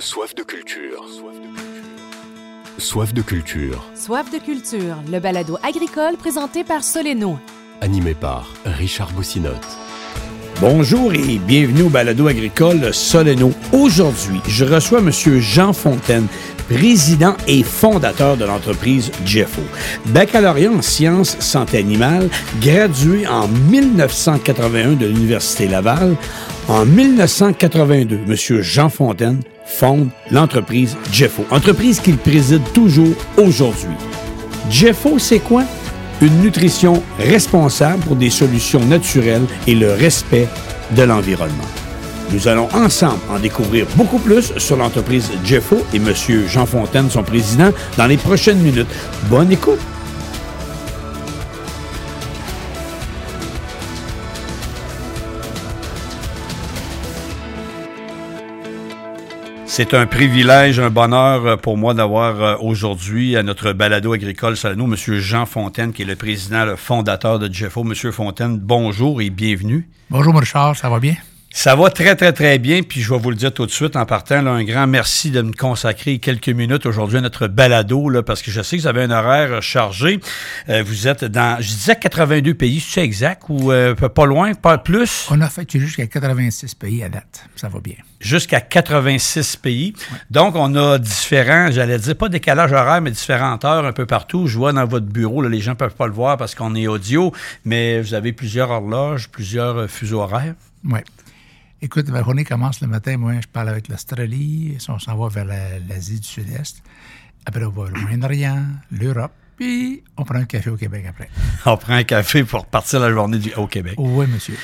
Soif de culture. Soif de culture. Soif de culture, le balado agricole présenté par Soleno. Animé par Richard Boussinotte. Bonjour et bienvenue au balado agricole Soleno. Aujourd'hui, je reçois M. Jean Fontaine, président et fondateur de l'entreprise Jeffo. Baccalauréat en sciences santé animale, gradué en 1981 de l'Université Laval. En 1982, M. Jean Fontaine fonde l'entreprise Jeffo, entreprise qu'il préside toujours aujourd'hui. Jeffo, c'est quoi? Une nutrition responsable pour des solutions naturelles et le respect de l'environnement. Nous allons ensemble en découvrir beaucoup plus sur l'entreprise Jeffo et M. Jean Fontaine, son président, dans les prochaines minutes. Bonne écoute! C'est un privilège, un bonheur pour moi d'avoir aujourd'hui à notre balado agricole Salano M. Jean Fontaine, qui est le président, le fondateur de Jeffo. Monsieur Fontaine, bonjour et bienvenue. Bonjour, Richard, ça va bien? Ça va très, très, très bien. Puis je vais vous le dire tout de suite en partant. Là, un grand merci de me consacrer quelques minutes aujourd'hui à notre balado, là, parce que je sais que vous avez un horaire chargé. Euh, vous êtes dans, je disais 82 pays, c'est exact ou euh, pas loin, pas plus? On a fait jusqu'à 86 pays à date. Ça va bien. Jusqu'à 86 pays. Ouais. Donc, on a différents, j'allais dire, pas décalage horaire, mais différentes heures un peu partout. Je vois dans votre bureau, là, les gens ne peuvent pas le voir parce qu'on est audio, mais vous avez plusieurs horloges, plusieurs fuseaux horaires. Oui. Écoute, ma journée commence le matin. Moi, je parle avec l'Australie. On s'en va vers l'Asie du Sud-Est. Après, on va au Moyen-Orient, l'Europe. Puis, on prend un café au Québec après. on prend un café pour partir la journée du, au Québec. Oui, monsieur.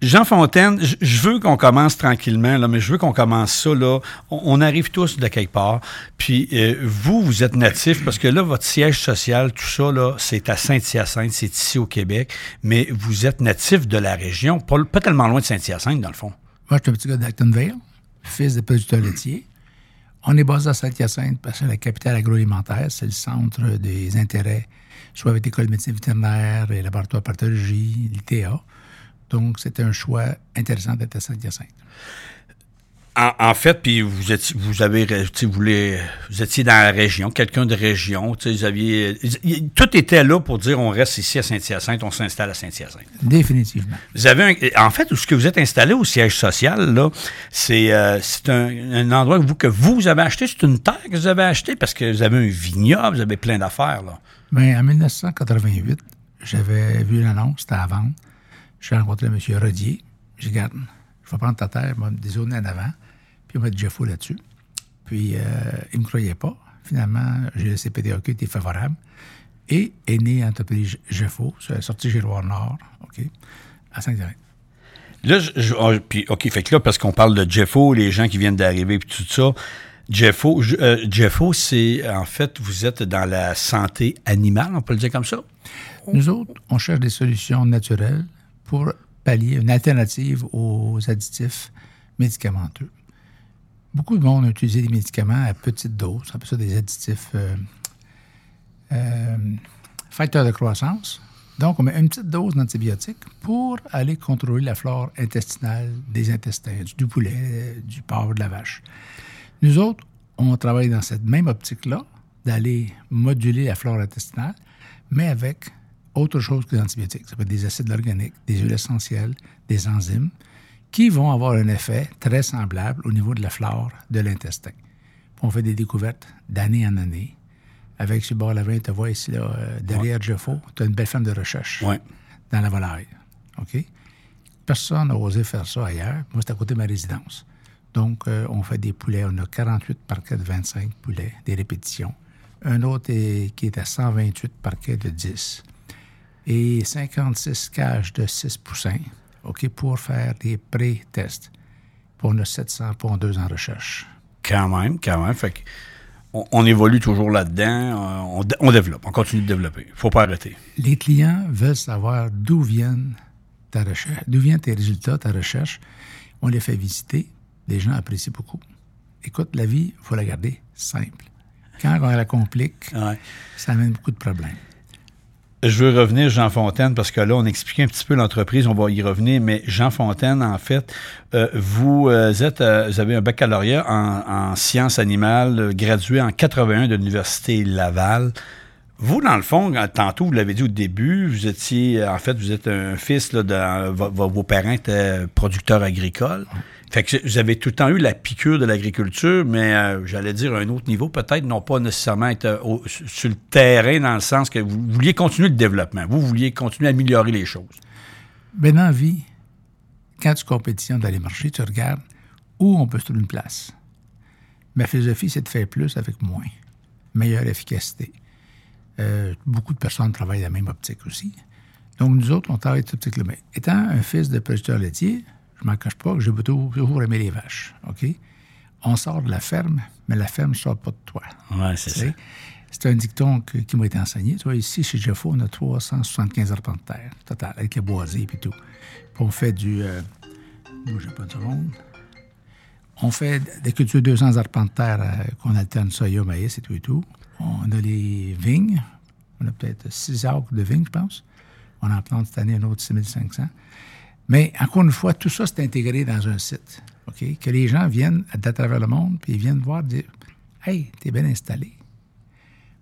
Jean Fontaine, je veux qu'on commence tranquillement, là, mais je veux qu'on commence ça. Là. On, arrive tous de quelque part. Puis euh, vous, vous êtes natif parce que là, votre siège social, tout ça, c'est à Saint-Hyacinthe, c'est ici au Québec, mais vous êtes natif de la région, pas, tellement loin de Saint-Hyacinthe, dans le fond. Moi, je suis un petit gars d'Actonville, fils de producteur laitier. On est basé à Saint-Hyacinthe parce que la capitale agroalimentaire, c'est le centre des intérêts, soit avec l'école de médecine vétérinaire, les laboratoires de pathologie, l'ITA. Donc, c'était un choix intéressant d'être à Saint-Hyacinthe. En, en, fait, puis vous étiez, vous avez, vous, vous étiez dans la région, quelqu'un de région, vous aviez, tout était là pour dire on reste ici à Saint-Hyacinthe, on s'installe à Saint-Hyacinthe. Définitivement. Vous avez, un, en fait, où ce que vous êtes installé au siège social là, c'est, euh, c'est un, un, endroit que vous, que vous avez acheté, c'est une terre que vous avez acheté parce que vous avez un vignoble, vous avez plein d'affaires là. Bien, en 1988, j'avais vu l'annonce, c'était à vendre. J'ai rencontré M. Rodier. J'ai dit, regarde, je vais prendre ta terre, je vais me dézoner en avant, puis on va mettre Jeffo là-dessus. Puis, euh, il ne me croyait pas. Finalement, j'ai laissé PDAQ, qui était favorable. Et est né l'entreprise Jeffo, sortie Giroir Nord, OK, à Saint-Germain. Là, je, je, oh, puis, OK, fait que là, parce qu'on parle de Jeffo, les gens qui viennent d'arriver, puis tout ça, Jeffo, euh, Jeffo c'est, en fait, vous êtes dans la santé animale, on peut le dire comme ça? Nous autres, on cherche des solutions naturelles pour pallier une alternative aux additifs médicamenteux. Beaucoup de monde a utilisé des médicaments à petite dose, on ça des additifs euh, euh, facteurs de croissance. Donc, on met une petite dose d'antibiotiques pour aller contrôler la flore intestinale des intestins, du poulet, du porc, de la vache. Nous autres, on travaille dans cette même optique-là, d'aller moduler la flore intestinale, mais avec autre chose que les antibiotiques. Ça peut être des acides organiques, des huiles essentielles, des enzymes, qui vont avoir un effet très semblable au niveau de la flore de l'intestin. On fait des découvertes d'année en année. Avec ce bord Lavin, tu vois ici, là, derrière ouais. Jeffo, tu as une belle femme de recherche ouais. dans la volaille. OK? Personne n'a osé faire ça ailleurs. Moi, c'est à côté de ma résidence. Donc, euh, on fait des poulets. On a 48 parquets de 25 poulets, des répétitions. Un autre est, qui est à 128 parquets de 10 et 56 cages de 6 poussins OK, pour faire des pré-tests. Pour a 700 pondeuses en recherche. Quand même, quand même. Fait on, on, évolue toujours là-dedans. On, on, développe, on continue de développer. Il ne faut pas arrêter. Les clients veulent savoir d'où viennent ta recherche, d'où viennent tes résultats, ta recherche. On les fait visiter. Les gens apprécient beaucoup. Écoute, la vie, il faut la garder simple. Quand on la complique, ouais. ça amène beaucoup de problèmes. Je veux revenir, Jean Fontaine, parce que là, on expliquait un petit peu l'entreprise, on va y revenir, mais Jean Fontaine, en fait, euh, vous euh, êtes, euh, vous avez un baccalauréat en, en sciences animales, gradué en 81 de l'Université Laval. Vous, dans le fond, tantôt, vous l'avez dit au début, vous étiez, en fait, vous êtes un fils, là, de, vos, vos parents étaient producteurs agricoles. Fait que avez tout le temps eu la piqûre de l'agriculture, mais euh, j'allais dire à un autre niveau, peut-être, non pas nécessairement être euh, sur le terrain, dans le sens que vous vouliez continuer le développement. Vous vouliez continuer à améliorer les choses. Ben, dans la vie, quand tu compétitions dans les marchés, tu regardes où on peut se trouver une place. Ma philosophie, c'est de faire plus avec moins. Meilleure efficacité. Euh, beaucoup de personnes travaillent dans la même optique aussi. Donc, nous autres, on travaille cette optique-là. Mais étant un fils de producteur laitier, je m'en cache pas que j'ai toujours, aimé les vaches. OK? On sort de la ferme, mais la ferme ne sort pas de toi. Ouais, c'est sais, C'est un dicton que- qui m'a été enseigné. Tu vois, ici, chez Jeffo, on a 375 arpents de terre, total, avec les boisés et tout. Puis on fait du... Euh, bougez pas de ronde. On fait des cultures 200 arpents de terre euh, qu'on alterne soya, maïs et tout et tout. On a les vignes. On a peut-être 6 acres de vignes, je pense. On en plante cette année un autre 6500. Mais encore une fois, tout ça, c'est intégré dans un site. Que les gens viennent à travers le monde, puis ils viennent voir, dire Hey, t'es bien installé.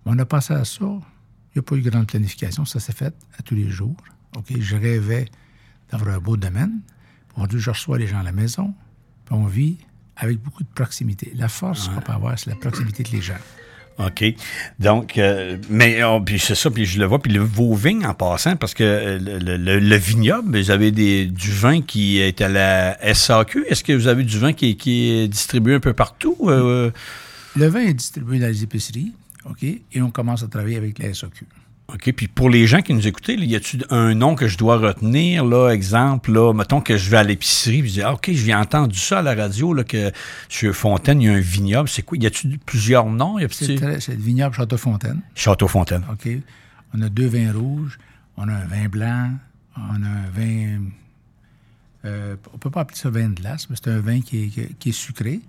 On a passé à ça. Il n'y a pas eu de grande planification. Ça s'est fait à tous les jours. OK? Je rêvais d'avoir un beau domaine. Aujourd'hui, je reçois les gens à la maison. Puis on vit avec beaucoup de proximité. La force qu'on peut avoir, c'est la proximité de les gens. OK. Donc, euh, mais oh, puis c'est ça, puis je le vois, puis le, vos vignes en passant, parce que euh, le, le- le vignoble, vous avez des, du vin qui est à la SAQ. Est-ce que vous avez du vin qui, est- qui est distribué un peu partout? euh? Le vin est distribué dans les épiceries. OK? Et on commence à travailler avec la SAQ. OK. Puis pour les gens qui nous écoutaient, y a-tu un nom que je dois retenir, là, exemple, là, mettons que je vais à l'épicerie, puis je dis, ah, OK, j'ai entendu ça à la radio, là, que sur Fontaine, il y a un vignoble. C'est quoi? Y a-tu plusieurs noms? C'est le vignoble Château-Fontaine. Château Fontaine. OK? On a deux vins rouges, on a un vin blanc, on a un vin. euh, on peut pas appeler ça vin de glace, mais c'est un vin qui est, qui est- qui est sucré.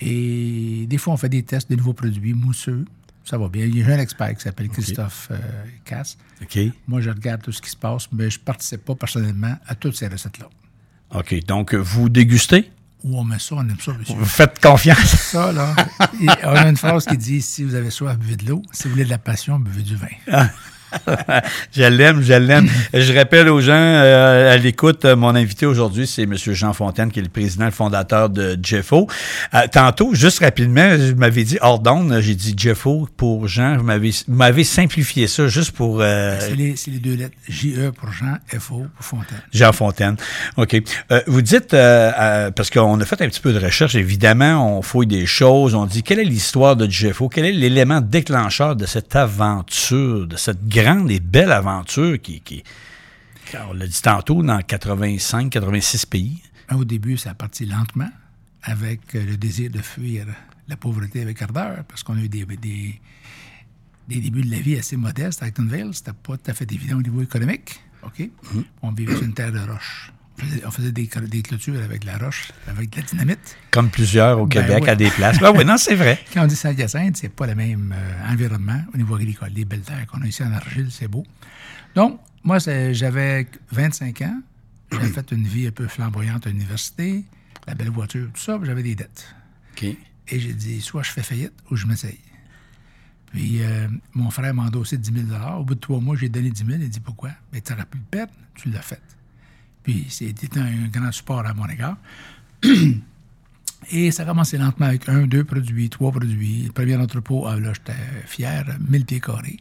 Et des fois, on fait des tests de nouveaux produits mousseux. Ça va bien. Il y a un expert qui s'appelle Christophe euh, Casse. OK. Moi, je regarde tout ce qui se passe, mais je ne participe pas personnellement à toutes ces recettes-là. OK. Donc, vous dégustez? Où on met ça, on aime ça, monsieur. Vous faites confiance? Ça, là, on a une phrase qui dit si vous avez soif, buvez de l'eau. Si vous voulez de la passion, buvez du vin. je l'aime, je l'aime. Je rappelle aux gens euh, à l'écoute, euh, mon invité aujourd'hui, c'est M. Jean Fontaine, qui est le président le fondateur de Jeffo. Euh, tantôt, juste rapidement, je m'avais dit hors j'ai dit Jeffo pour Jean. Vous m'avez, simplifié ça juste pour euh, C'est les, deux lettres. J-E pour Jean, F-O pour Fontaine. Jean Fontaine. OK. Vous dites, parce qu'on a fait un petit peu de recherche, évidemment, on fouille des choses, on dit quelle est l'histoire de Jeffo, quel est l'élément déclencheur de cette aventure, de cette grande et belle aventure qui, qui on l'a dit tantôt, dans 85, 86 pays. Ben, Au début, ça a parti lentement, avec euh, le désir de fuir la pauvreté avec ardeur, parce qu'on a eu des, des, des débuts de la vie assez modestes à Actonville. C'était pas tout à fait évident au niveau économique. OK? On vivait sur une terre de roche. On faisait, des, des clôtures avec de la roche, avec de la dynamite. Comme plusieurs au Ben Québec à des places. Ben oui, non, c'est vrai. Quand on dit Saint-Hyacinthe, c'est pas le même euh, environnement au niveau agricole. Les belles terres qu'on a ici en argile, c'est beau. Donc, moi, j'avais 25 ans. J'avais fait une vie un peu flamboyante à l'université, la belle voiture, tout ça, j'avais des dettes. Et j'ai dit, soit je fais faillite ou je m'essaye. Puis euh, mon frère m'a endossé 10 000 Au bout de trois mois, j'ai donné 10 000. Il dit, pourquoi? Bien, tu n'auras plus de perte, tu l'as fait. Puis c'était un grand support à mon égard. Et ça a commencé lentement avec un, deux produits, trois produits. Le premier entrepôt, là, j'étais fier, 1000 pieds carrés.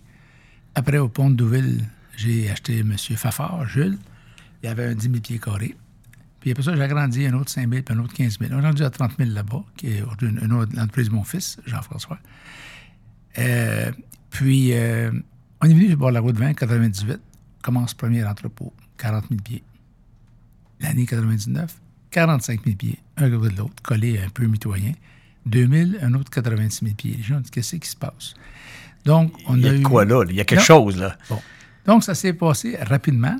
Après, au pont de Douville, j'ai acheté M. Fafard, Jules. Il y avait un 10 000 pieds carrés. Puis après ça, j'ai agrandi un autre 5 000 puis un autre 15 000. On est rendu à 30 000 là-bas, qui est une, une autre l'entreprise de mon fils, Jean-François. Euh, puis, euh, on est venu sur la route 20, 98. Commence premier entrepôt, 40 000 pieds. L'année 99, 45 000 pieds, un côté de l'autre, collé un peu mitoyen. 2000, un autre 86 000 pieds. Les gens ont dit, qu'est-ce qui se passe? Donc, on Il y a a de eu... quoi là? Il y a quelque Non. chose là. Bon. Donc, ça s'est passé rapidement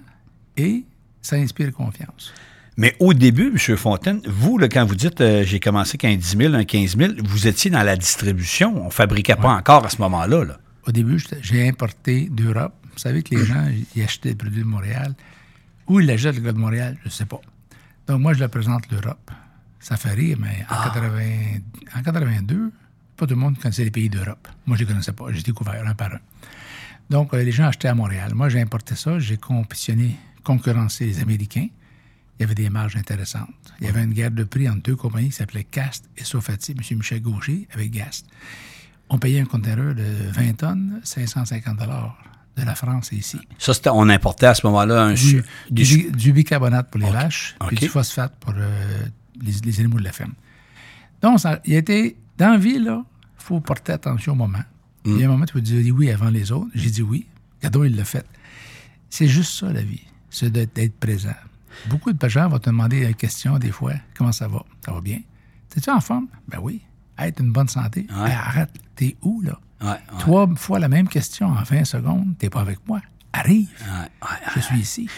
et ça inspire confiance. Mais au début, M. Fontaine, vous, là, quand vous dites euh, j'ai commencé qu'un 10 000, un 15 000, vous étiez dans la distribution. On ne fabriquait pas encore à ce moment-là. Là. Au début, j'ai importé d'Europe savez que les gens, ils achetaient des produits de Montréal. Où ils l'achètent, le gars de Montréal, je ne sais pas. Donc, moi, je le présente l'Europe. Ça fait rire, mais en, 80 en 82, pas tout le monde connaissait les pays d'Europe. Moi, je ne les connaissais pas. J'ai découvert un par un. Donc, euh, les gens achetaient à Montréal. Moi, j'ai importé ça. J'ai compétitionné, concurrencé les Américains. Il y avait des marges intéressantes. Il y avait une guerre de prix entre deux compagnies qui s'appelaient Cast et Sofati, M. Michel Gaucher avec Gast. On payait un conteneur de 20 tonnes, 550 de la France ici. Ça, c'était, on importait à ce moment-là un Du, du, du- du bicarbonate pour les OK. vaches, puis OK. du phosphate pour euh, les, les animaux de la ferme. Donc, ça, il était dans la vie, là, il faut porter attention au moment. Il y a un moment, tu peux dire oui avant les autres. J'ai dit oui. Gadot, il l'a fait. C'est juste ça, la vie. C'est d'être présent. Beaucoup de gens vont te demander une question, des fois, comment ça va? Ça va bien? T'es-tu en forme? Ben oui. Hey, t'as une bonne santé? Ouais. Ben, arrête, t'es où, là? Trois fois la même question en 20 secondes, t'es pas avec moi. Arrive. Je suis ici.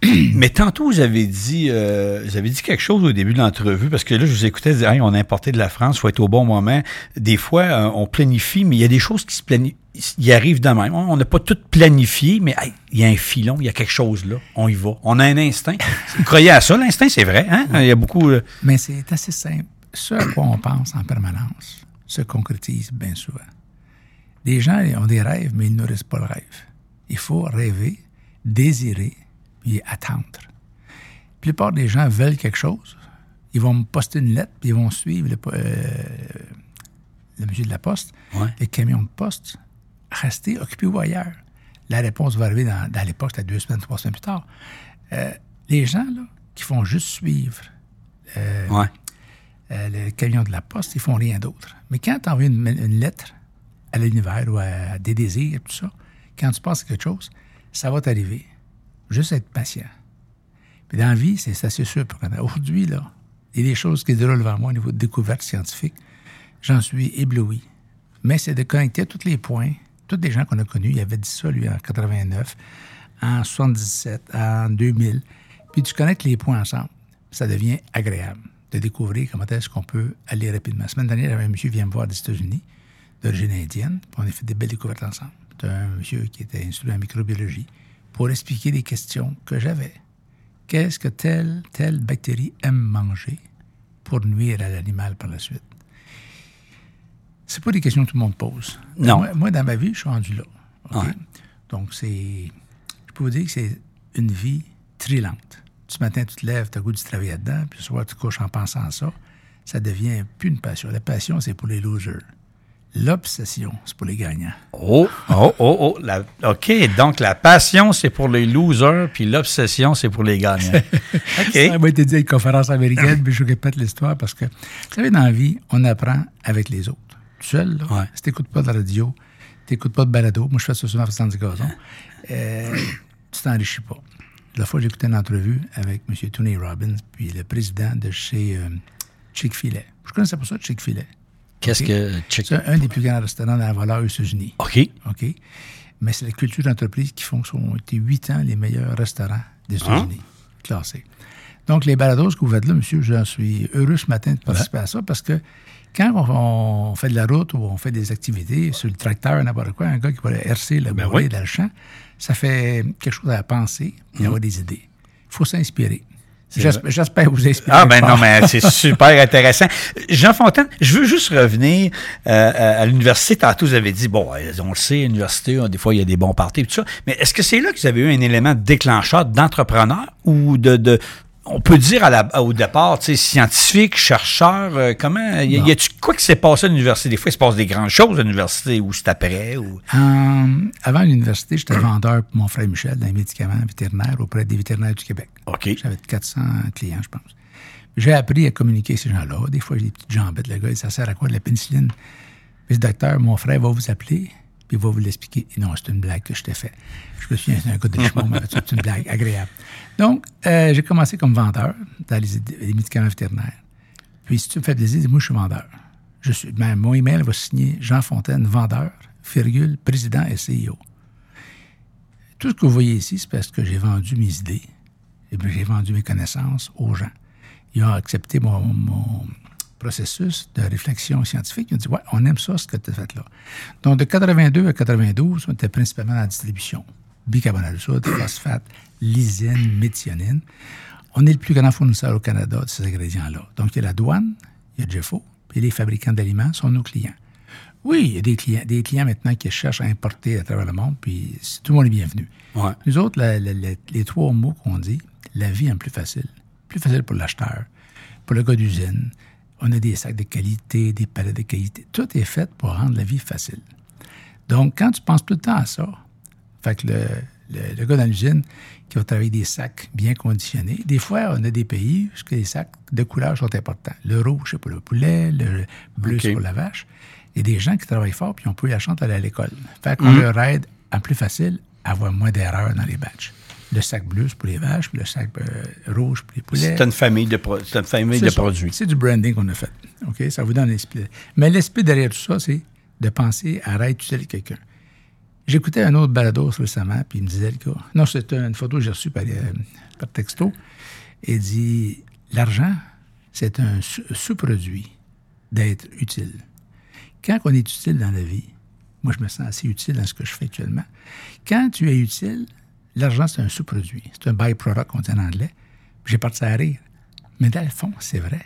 Mais tantôt, vous avez dit, euh, vous avez dit quelque chose au début de l'entrevue, parce que là, je vous écoutais dire, Hey, on a importé de la France, il faut être au bon moment. Des fois, euh, on planifie, mais il y a des choses qui se planifient. Il arrive de même. On n'a pas tout planifié, mais hey, il y a un filon, il y a quelque chose là. On y va. On a un instinct. Vous croyez à ça, l'instinct, c'est vrai. Hein? Il y a beaucoup. euh, Mais c'est assez simple. Ce à quoi on pense en permanence se concrétise bien souvent. Les gens ont des rêves, mais ils ne nourrissent pas le rêve. Il faut rêver, désirer, puis attendre. La plupart des gens veulent quelque chose. Ils vont me poster une lettre, puis ils vont suivre le, euh, le monsieur de la poste, Ouais. le camion de poste. Restez, occupez-vous ailleurs. La réponse va arriver dans, dans l'époque, c'était deux semaines, trois semaines plus tard. Euh, les gens là, qui font juste suivre euh, ouais. le camion de la poste, ils font rien d'autre. Mais quand tu envoies une, une lettre l'univers ou à des désirs, tout ça, quand tu penses quelque chose, ça va t'arriver. Juste être patient. Puis dans la vie, c'est assez sûr. Aujourd'hui, là, il y a des choses qui déroulent devant moi au niveau de découverte scientifique. J'en suis ébloui. Mais c'est de connecter tous les points, tous les gens qu'on a connus. Il avait dit ça, lui, en 89, en 77, en 2000. Puis tu connectes les points ensemble. Ça devient agréable de découvrir comment est-ce qu'on peut aller rapidement. La semaine dernière, j'avais un monsieur qui vient me voir des États-Unis, d'origine indienne, on a fait des belles découvertes ensemble. C'est un monsieur qui était instruit en microbiologie pour expliquer des questions que j'avais. Qu'est-ce que telle, telle bactérie aime manger pour nuire à l'animal par la suite? C'est pas des questions que tout le monde pose. Non. Moi, moi, dans ma vie, je suis rendu là. Ouais. Donc, c'est. Je peux vous dire que c'est une vie très lente. Ce matin, tu te lèves, tu as goût de travailler là-dedans, puis ce soir, tu couches en pensant à ça. Ça devient plus une passion. La passion, c'est pour les losers. L'obsession, c'est pour les gagnants. Oh, oh, oh, oh. La- OK, donc la passion, c'est pour les losers, puis l'obsession, c'est pour les gagnants. OK. Ça m'a été dit à une conférence américaine, puis je répète l'histoire parce que, vous savez, dans la vie, on apprend avec les autres. Tout seul, là, Ouais. si tu n'écoutes pas de la radio, tu n'écoutes pas de balado, moi je fais ça souvent en faisant du gazon, euh, tu t'enrichis pas. La fois, j'ai écouté une entrevue avec M. Tony Robbins, puis le président de chez euh, Chick-fil-A. Je connaissais pas ça, Chick-fil-A. Qu'est-ce que. C'est un, des plus grands restaurants dans la valeur aux États-Unis. OK. OK? Mais c'est la culture d'entreprise qui font sont été huit ans les meilleurs restaurants des États-Unis, classés. Donc, les balados que vous faites là, monsieur, j'en suis heureux ce matin de participer à ça parce que quand on, on fait de la route ou on fait des activités sur le tracteur, n'importe quoi, un gars qui va aller hercer le oui. dans le champ, ça fait quelque chose à penser et avoir des idées. Il faut s'inspirer. J'espère vous inspirer. Ah ben non, mais c'est super intéressant. Jean Fontaine, je veux juste revenir euh, à l'université. Tantôt, vous avez dit, bon, on le sait, l'université, euh, des fois, il y a des bons partis et tout ça. Mais est-ce que c'est là que vous avez eu un élément déclencheur d'entrepreneur ou de, de on peut dire à la, au départ, tu sais, scientifique, chercheur, euh, comment, y, a- y a-tu quoi qui s'est passé à l'université? Des fois, il se passe des grandes choses à l'université ou c'est après ou... En- avant l'université, j'étais vendeur pour mon frère Michel dans les médicaments vétérinaires auprès des vétérinaires du Québec. OK. J'avais 400 clients, je pense. J'ai appris à communiquer avec ces gens-là. Des fois, j'ai des petites jambettes. Le gars, ça sert à quoi de la pénicilline? Puis le docteur, mon frère, va vous appeler, puis il va vous l'expliquer. Et non, c'est une blague que je t'ai fait. Je me souviens, c'est un gars de Richemont, mais c'est une blague agréable. Donc, euh, j'ai commencé comme vendeur dans les, médicaments vétérinaires. Puis, si tu me fais plaisir, dis-moi, je suis vendeur. Je suis, ben, mon email va signer Jean Fontaine, vendeur, virgule, président et CEO. Tout ce que vous voyez ici, c'est parce que j'ai vendu mes idées et j'ai vendu mes connaissances aux gens. Ils ont accepté mon, mon processus de réflexion scientifique. Ils ont dit Ouais, on aime ça, ce que tu as fait là. Donc, de 82 à 92, on était principalement dans la distribution. Bicarbonate de soude, phosphate, lysine, méthionine. On est le plus grand fournisseur au Canada de ces ingrédients-là. Donc, il y a la douane, il y a Jeffo, puis les fabricants d'aliments sont nos clients. Oui, il y a des clients, des clients maintenant qui cherchent à importer à travers le monde, puis tout le monde est bienvenu. Ouais. Nous autres, la- la- la- les trois mots qu'on dit, la vie est plus facile. Plus facile pour l'acheteur, pour le gars d'usine. On a des sacs de qualité, des palettes de qualité. Tout est fait pour rendre la vie facile. Donc, quand tu penses tout le temps à ça, fait que le, le- le gars dans l'usine qui va travailler des sacs bien conditionnés, des fois, on a des pays où les sacs de couleur sont importants. Le rouge, c'est pour le poulet, le bleu, c'est pour la vache. Il y a des gens qui travaillent fort puis on peut la chance d'aller à l'école. Fait qu'on leur aide à plus facile à avoir moins d'erreurs dans les batchs. Le sac bleu, c'est pour les vaches, puis le sac euh, rouge pour les poulets. C'est une famille de, pro- une famille de ça. produits. C'est du branding qu'on a fait. OK? Ça vous donne l'esprit. Mais l'esprit derrière tout ça, c'est de penser à réutiliser quelqu'un. J'écoutais un autre balado récemment, puis il me disait, le gars, non, c'est une photo que j'ai reçue par, euh, par texto. Il dit L'argent, c'est un sous- sous-produit d'être utile. Quand on est utile dans la vie, moi, je me sens assez utile dans ce que je fais actuellement. Quand tu es utile, l'argent, c'est un sous-produit. C'est un byproduct, on dit en anglais. J'ai parti à rire. Mais dans le fond, c'est vrai.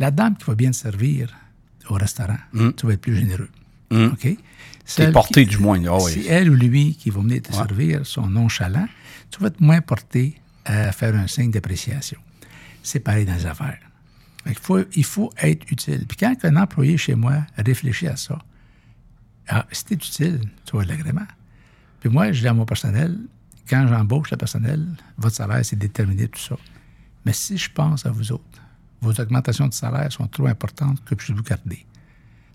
La dame qui va bien te servir au restaurant, tu vas être plus généreux. OK? T'es Celle porté, qui- du moins. Ah oui. Si elle ou lui qui va venir te servir sont nonchalants, tu vas être moins porté à faire un signe d'appréciation. C'est pareil dans les affaires. Qu'il faut, il faut être utile. Puis quand un employé chez moi réfléchit à ça, ah, si tu es utile, tu vas l'agrément. Puis moi, je dis à mon personnel, quand j'embauche le personnel, votre salaire, c'est déterminé tout ça. Mais si je pense à vous autres, vos augmentations de salaire sont trop importantes que je vous garder.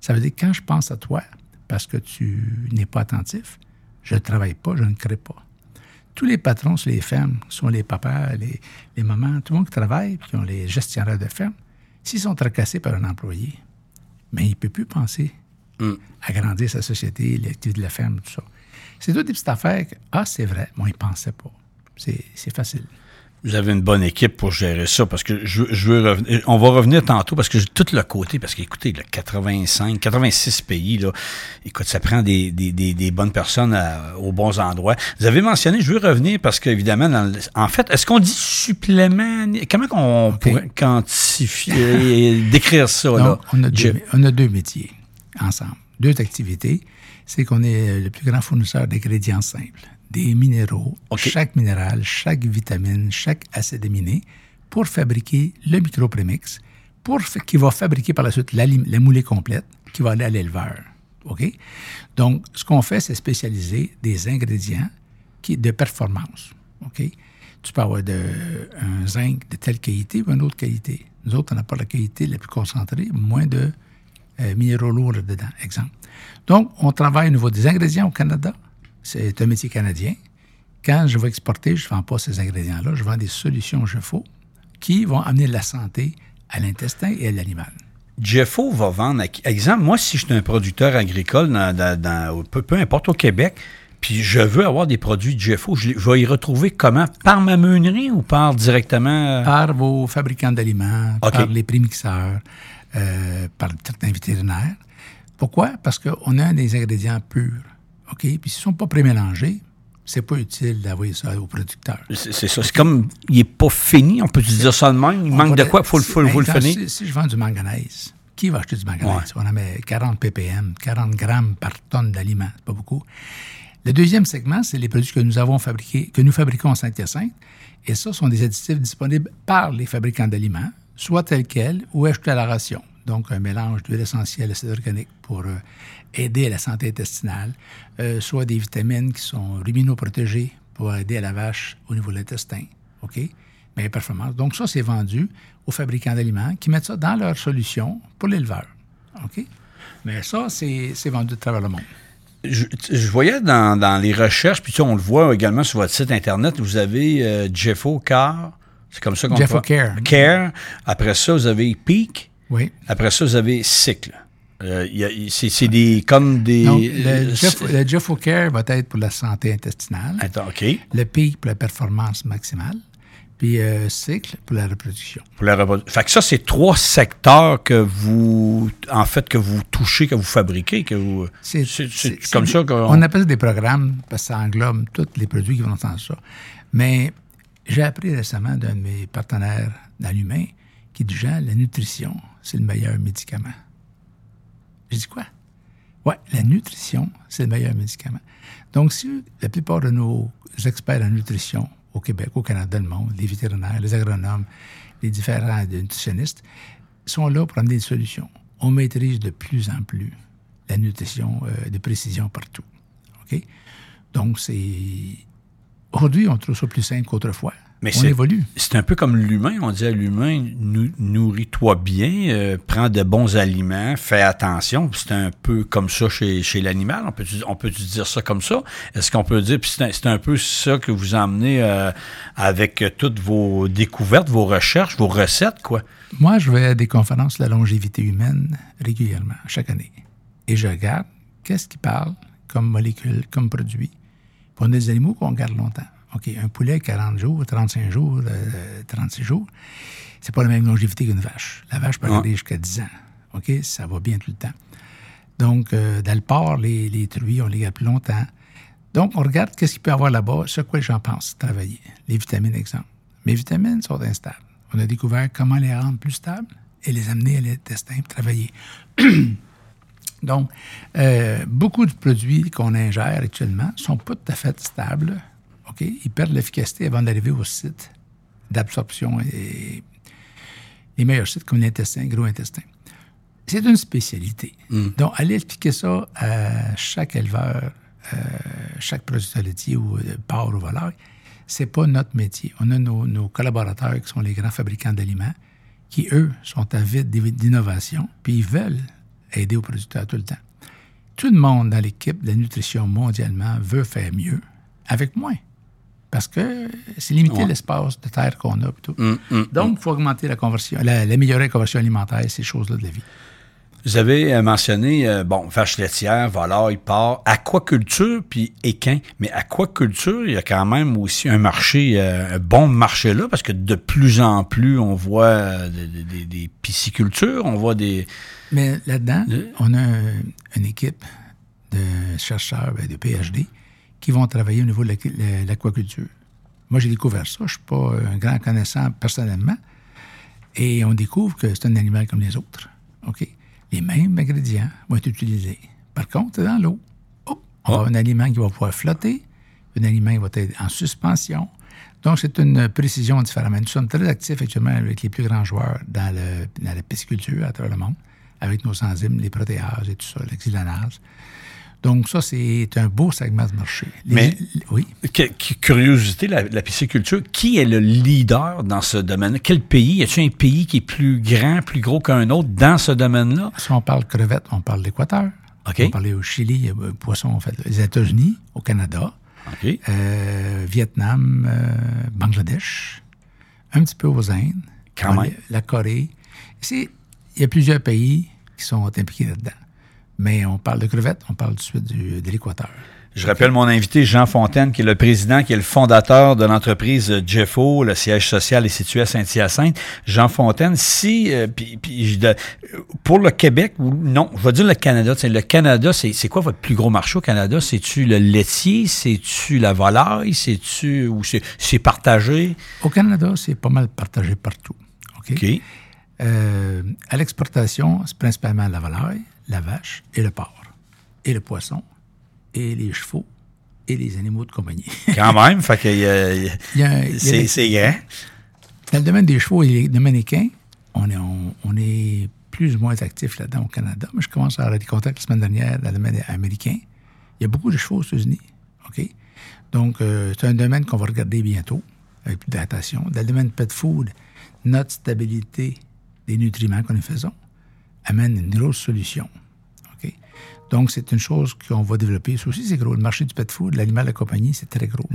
Ça veut dire que quand je pense à toi, parce que tu n'es pas attentif, je ne travaille pas, je ne crée pas. Tous les patrons sur les fermes, sont les papas, les, les mamans, tout le monde qui travaille, puis qui ont les gestionnaires de ferme, s'ils sont tracassés par un employé, mais il ne peut plus penser à grandir sa société, l'activité de la ferme, tout ça. C'est toutes des petites affaires que, ah, c'est vrai, moi, il ne pensait pas. C'est facile. Vous avez une bonne équipe pour gérer ça parce que je, je veux revenir. On va revenir tantôt parce que j'ai tout le côté, parce qu'écoutez, le 85, 86 pays, là, écoute, ça prend des, des, des, des bonnes personnes à- aux bons endroits. Vous avez mentionné, je veux revenir parce qu'évidemment, en fait, est-ce qu'on dit supplément? Comment on pourrait quantifier, décrire ça, là? On a, deux, on a deux métiers ensemble, deux activités. C'est qu'on est le plus grand fournisseur d'ingrédients simples, des minéraux, chaque minéral, chaque vitamine, chaque acide aminé, pour fabriquer le micro-prémix, pour qui va fabriquer par la suite la, la moulée complète qui va aller à l'éleveur. OK? Donc, ce qu'on fait, c'est spécialiser des ingrédients qui, de performance. OK? Tu peux avoir de, un zinc de telle qualité ou une autre qualité. Nous autres, on n'a pas la qualité la plus concentrée, moins de euh, minéraux lourds dedans, exemple. Donc, on travaille au niveau des ingrédients au Canada. C'est un métier canadien. Quand je vais exporter, je ne vends pas ces ingrédients-là, je vends des solutions faut qui vont amener la santé à l'intestin et à l'animal. Jeffo va vendre, à exemple, moi, si je suis un producteur agricole, dans, dans- dans- peu, peu importe au Québec, puis je veux avoir des produits Jeffo, je, vais y retrouver comment? Par ma meunerie ou par directement... euh, Par vos fabricants d'aliments, par les prémixeurs, euh, par certains vétérinaires. Pourquoi? Parce qu'on a des ingrédients purs. OK? Puis s'ils ne sont pas prémélangés, c'est pas utile d'envoyer ça au producteur. c'est ça. C'est comme, il n'est pas fini, on peut dire ça de même. Il On manque de quoi? Il faut, le- faut, faut le finir. Si, si je vends du manganèse, qui va acheter du manganèse? On en met 40 ppm, 40 grammes par tonne d'aliment. C'est pas beaucoup. Le deuxième segment, c'est les produits que nous avons fabriqués, que nous fabriquons en Saint-Hyacinthe. Et ça, sont des additifs disponibles par les fabricants d'aliments, soit tels quels ou ajoutés à la ration. Donc, un mélange d'huile essentielle, acide organique pour euh, aider à la santé intestinale, euh, soit des vitamines qui sont luminoprotégées pour aider à la vache au niveau de l'intestin. OK? Mais performance. Donc, ça, c'est vendu aux fabricants d'aliments qui mettent ça dans leur solution pour l'éleveur. OK? Mais ça, c'est vendu de travers le monde. Je, je voyais dans, dans les recherches, puis on le voit également sur votre site Internet, vous avez euh, Jeffo Car, c'est comme ça qu'on Jeffo. Care. Care. Après ça, vous avez Peak. Oui. Après ça, vous avez Cycle. Euh, c'est des comme des. Donc, euh, le, Jeff, le Care va être pour la santé intestinale. Attends, OK. Le PIC pour la performance maximale. puis euh, cycle pour la reproduction. Pour la reprodu- Fait que ça, c'est trois secteurs que vous, en fait, que vous touchez, que vous fabriquez, que vous. C'est c'est comme ça qu'on. On appelle ça des programmes parce que ça englobe tous les produits qui vont dans ça. Mais j'ai appris récemment d'un de mes partenaires dans l'humain qui dit Jean, la nutrition, c'est le meilleur médicament. J'ai dit quoi? Ouais, la nutrition, c'est le meilleur médicament. Donc, si la plupart de nos experts en nutrition au Québec, au Canada, le monde, les vétérinaires, les agronomes, les différents nutritionnistes, sont là pour amener des solutions. On maîtrise de plus en plus la nutrition euh, de précision partout. OK? Donc, c'est. Aujourd'hui, on trouve ça plus simple qu'autrefois. Mais on c'est- évolue. C'est un peu comme l'humain. On dit à l'humain, nou- nourris-toi bien, euh, prends de bons aliments, fais attention. C'est un peu comme ça chez, chez l'animal. On peut, on peut dire ça comme ça? Est-ce qu'on peut dire, puis c'est un, peu ça que vous emmenez euh, avec euh, toutes vos découvertes, vos recherches, vos recettes, quoi? Moi, je vais à des conférences de la longévité humaine régulièrement, chaque année. Et je regarde qu'est-ce qui parle comme molécule, comme produit. A des animaux qu'on garde longtemps. OK, un poulet, 40 jours, 35 jours, euh, 36 jours, c'est pas la même longévité qu'une vache. La vache peut Ouais. aller jusqu'à 10 ans. OK, ça va bien tout le temps. Donc, euh, dans le porc, les, les truies, on les garde plus longtemps. Donc, on regarde qu'est-ce qu'il peut y avoir là-bas, ce quoi j'en pense, travailler. Les vitamines, exemple. Mes vitamines sont instables. On a découvert comment les rendre plus stables et les amener à l'intestin pour travailler. Donc, euh, beaucoup de produits qu'on ingère actuellement ne sont pas tout à fait stables. OK? Ils perdent l'efficacité avant d'arriver au site d'absorption et les meilleurs sites comme l'intestin, gros intestin. C'est une spécialité. Donc, aller expliquer ça à chaque éleveur, euh, chaque producteur laitier ou euh, porc ou volaille, c'est pas notre métier. On a nos, nos collaborateurs qui sont les grands fabricants d'aliments qui, eux, sont avides d'in- d'innovation, puis ils veulent aider aux producteurs tout le temps. Tout le monde dans l'équipe de la nutrition mondialement veut faire mieux avec moins. Parce que c'est Ouais. l'espace de terre qu'on a. tout. Hum, hum. Donc, il faut augmenter la conversion, la- l'améliorer la conversion alimentaire, ces choses-là de la vie. Vous avez euh, mentionné, euh, bon, vache laitière, volaille, porc, aquaculture, puis équin. Mais aquaculture, il y a quand même aussi un marché, euh, un bon marché là, parce que de plus en plus, on voit des, des- des piscicultures, on voit des... Mais là-dedans, on a un- une équipe de chercheurs, ben, de PhD, qui vont travailler au niveau de l'aquaculture. Moi, j'ai découvert ça. Je ne suis pas un grand connaissant personnellement. Et on découvre que c'est un animal comme les autres. OK? Les mêmes ingrédients vont être utilisés. Par contre, dans l'eau, hop, on avoir un aliment qui va pouvoir flotter, un aliment qui va être en suspension. Donc, c'est une précision différente. Nous sommes très actifs actuellement avec les plus grands joueurs dans, dans la pisciculture à travers le monde, avec nos enzymes, les protéases et tout ça, l'exilanase. Donc, ça, c'est un beau segment de marché. Les- Mais- oui. Que- que- curiosité, la, la pisciculture, qui est le leader dans ce domaine Quel pays? Y a-t-il un pays qui est plus grand, plus gros qu'un autre dans ce domaine-là? Si on parle crevettes, on parle d'Équateur. OK. On parle au Chili, euh, poisson, en fait, les États-Unis, au Canada, OK. euh, Vietnam, euh, Bangladesh, un petit peu aux Indes, Quand même. la Corée. Il y a plusieurs pays qui sont impliqués là-dedans. Mais on parle de crevettes, on parle tout de suite du- de l'Équateur. Je rappelle mon invité, Jean Fontaine, qui est le président, qui est le fondateur de l'entreprise Jeffo. Le siège social est situé à Saint-Hyacinthe. Jean Fontaine, si, euh, puis, puis pour le Québec, ou non, je vais dire le Canada. Le Canada, c'est quoi votre plus gros marché au Canada? C'est-tu le laitier? C'est-tu la volaille? C'est-tu, ou c'est partagé? Au Canada, c'est pas mal partagé partout. OK? OK. Euh, à l'exportation, c'est principalement la volaille, la vache et le porc, et le poisson, et les chevaux, et les animaux de compagnie. Quand même, fait que, euh, Il y c'est grand. Dans le domaine des chevaux et les domaines équins, on est, on, on est plus ou moins actif là-dedans au Canada. Mais je commence à avoir des contacts la semaine dernière dans le domaine américain. Il y a beaucoup de chevaux aux États-Unis. OK? Donc, euh, c'est un domaine qu'on va regarder bientôt, avec plus d'adaptation. Dans le domaine pet food, notre stabilité des nutriments que nous faisons amène une grosse solution. Donc, c'est une chose qu'on va développer. Ça aussi, c'est gros. Le marché du pet food, l'animal de compagnie, c'est très gros.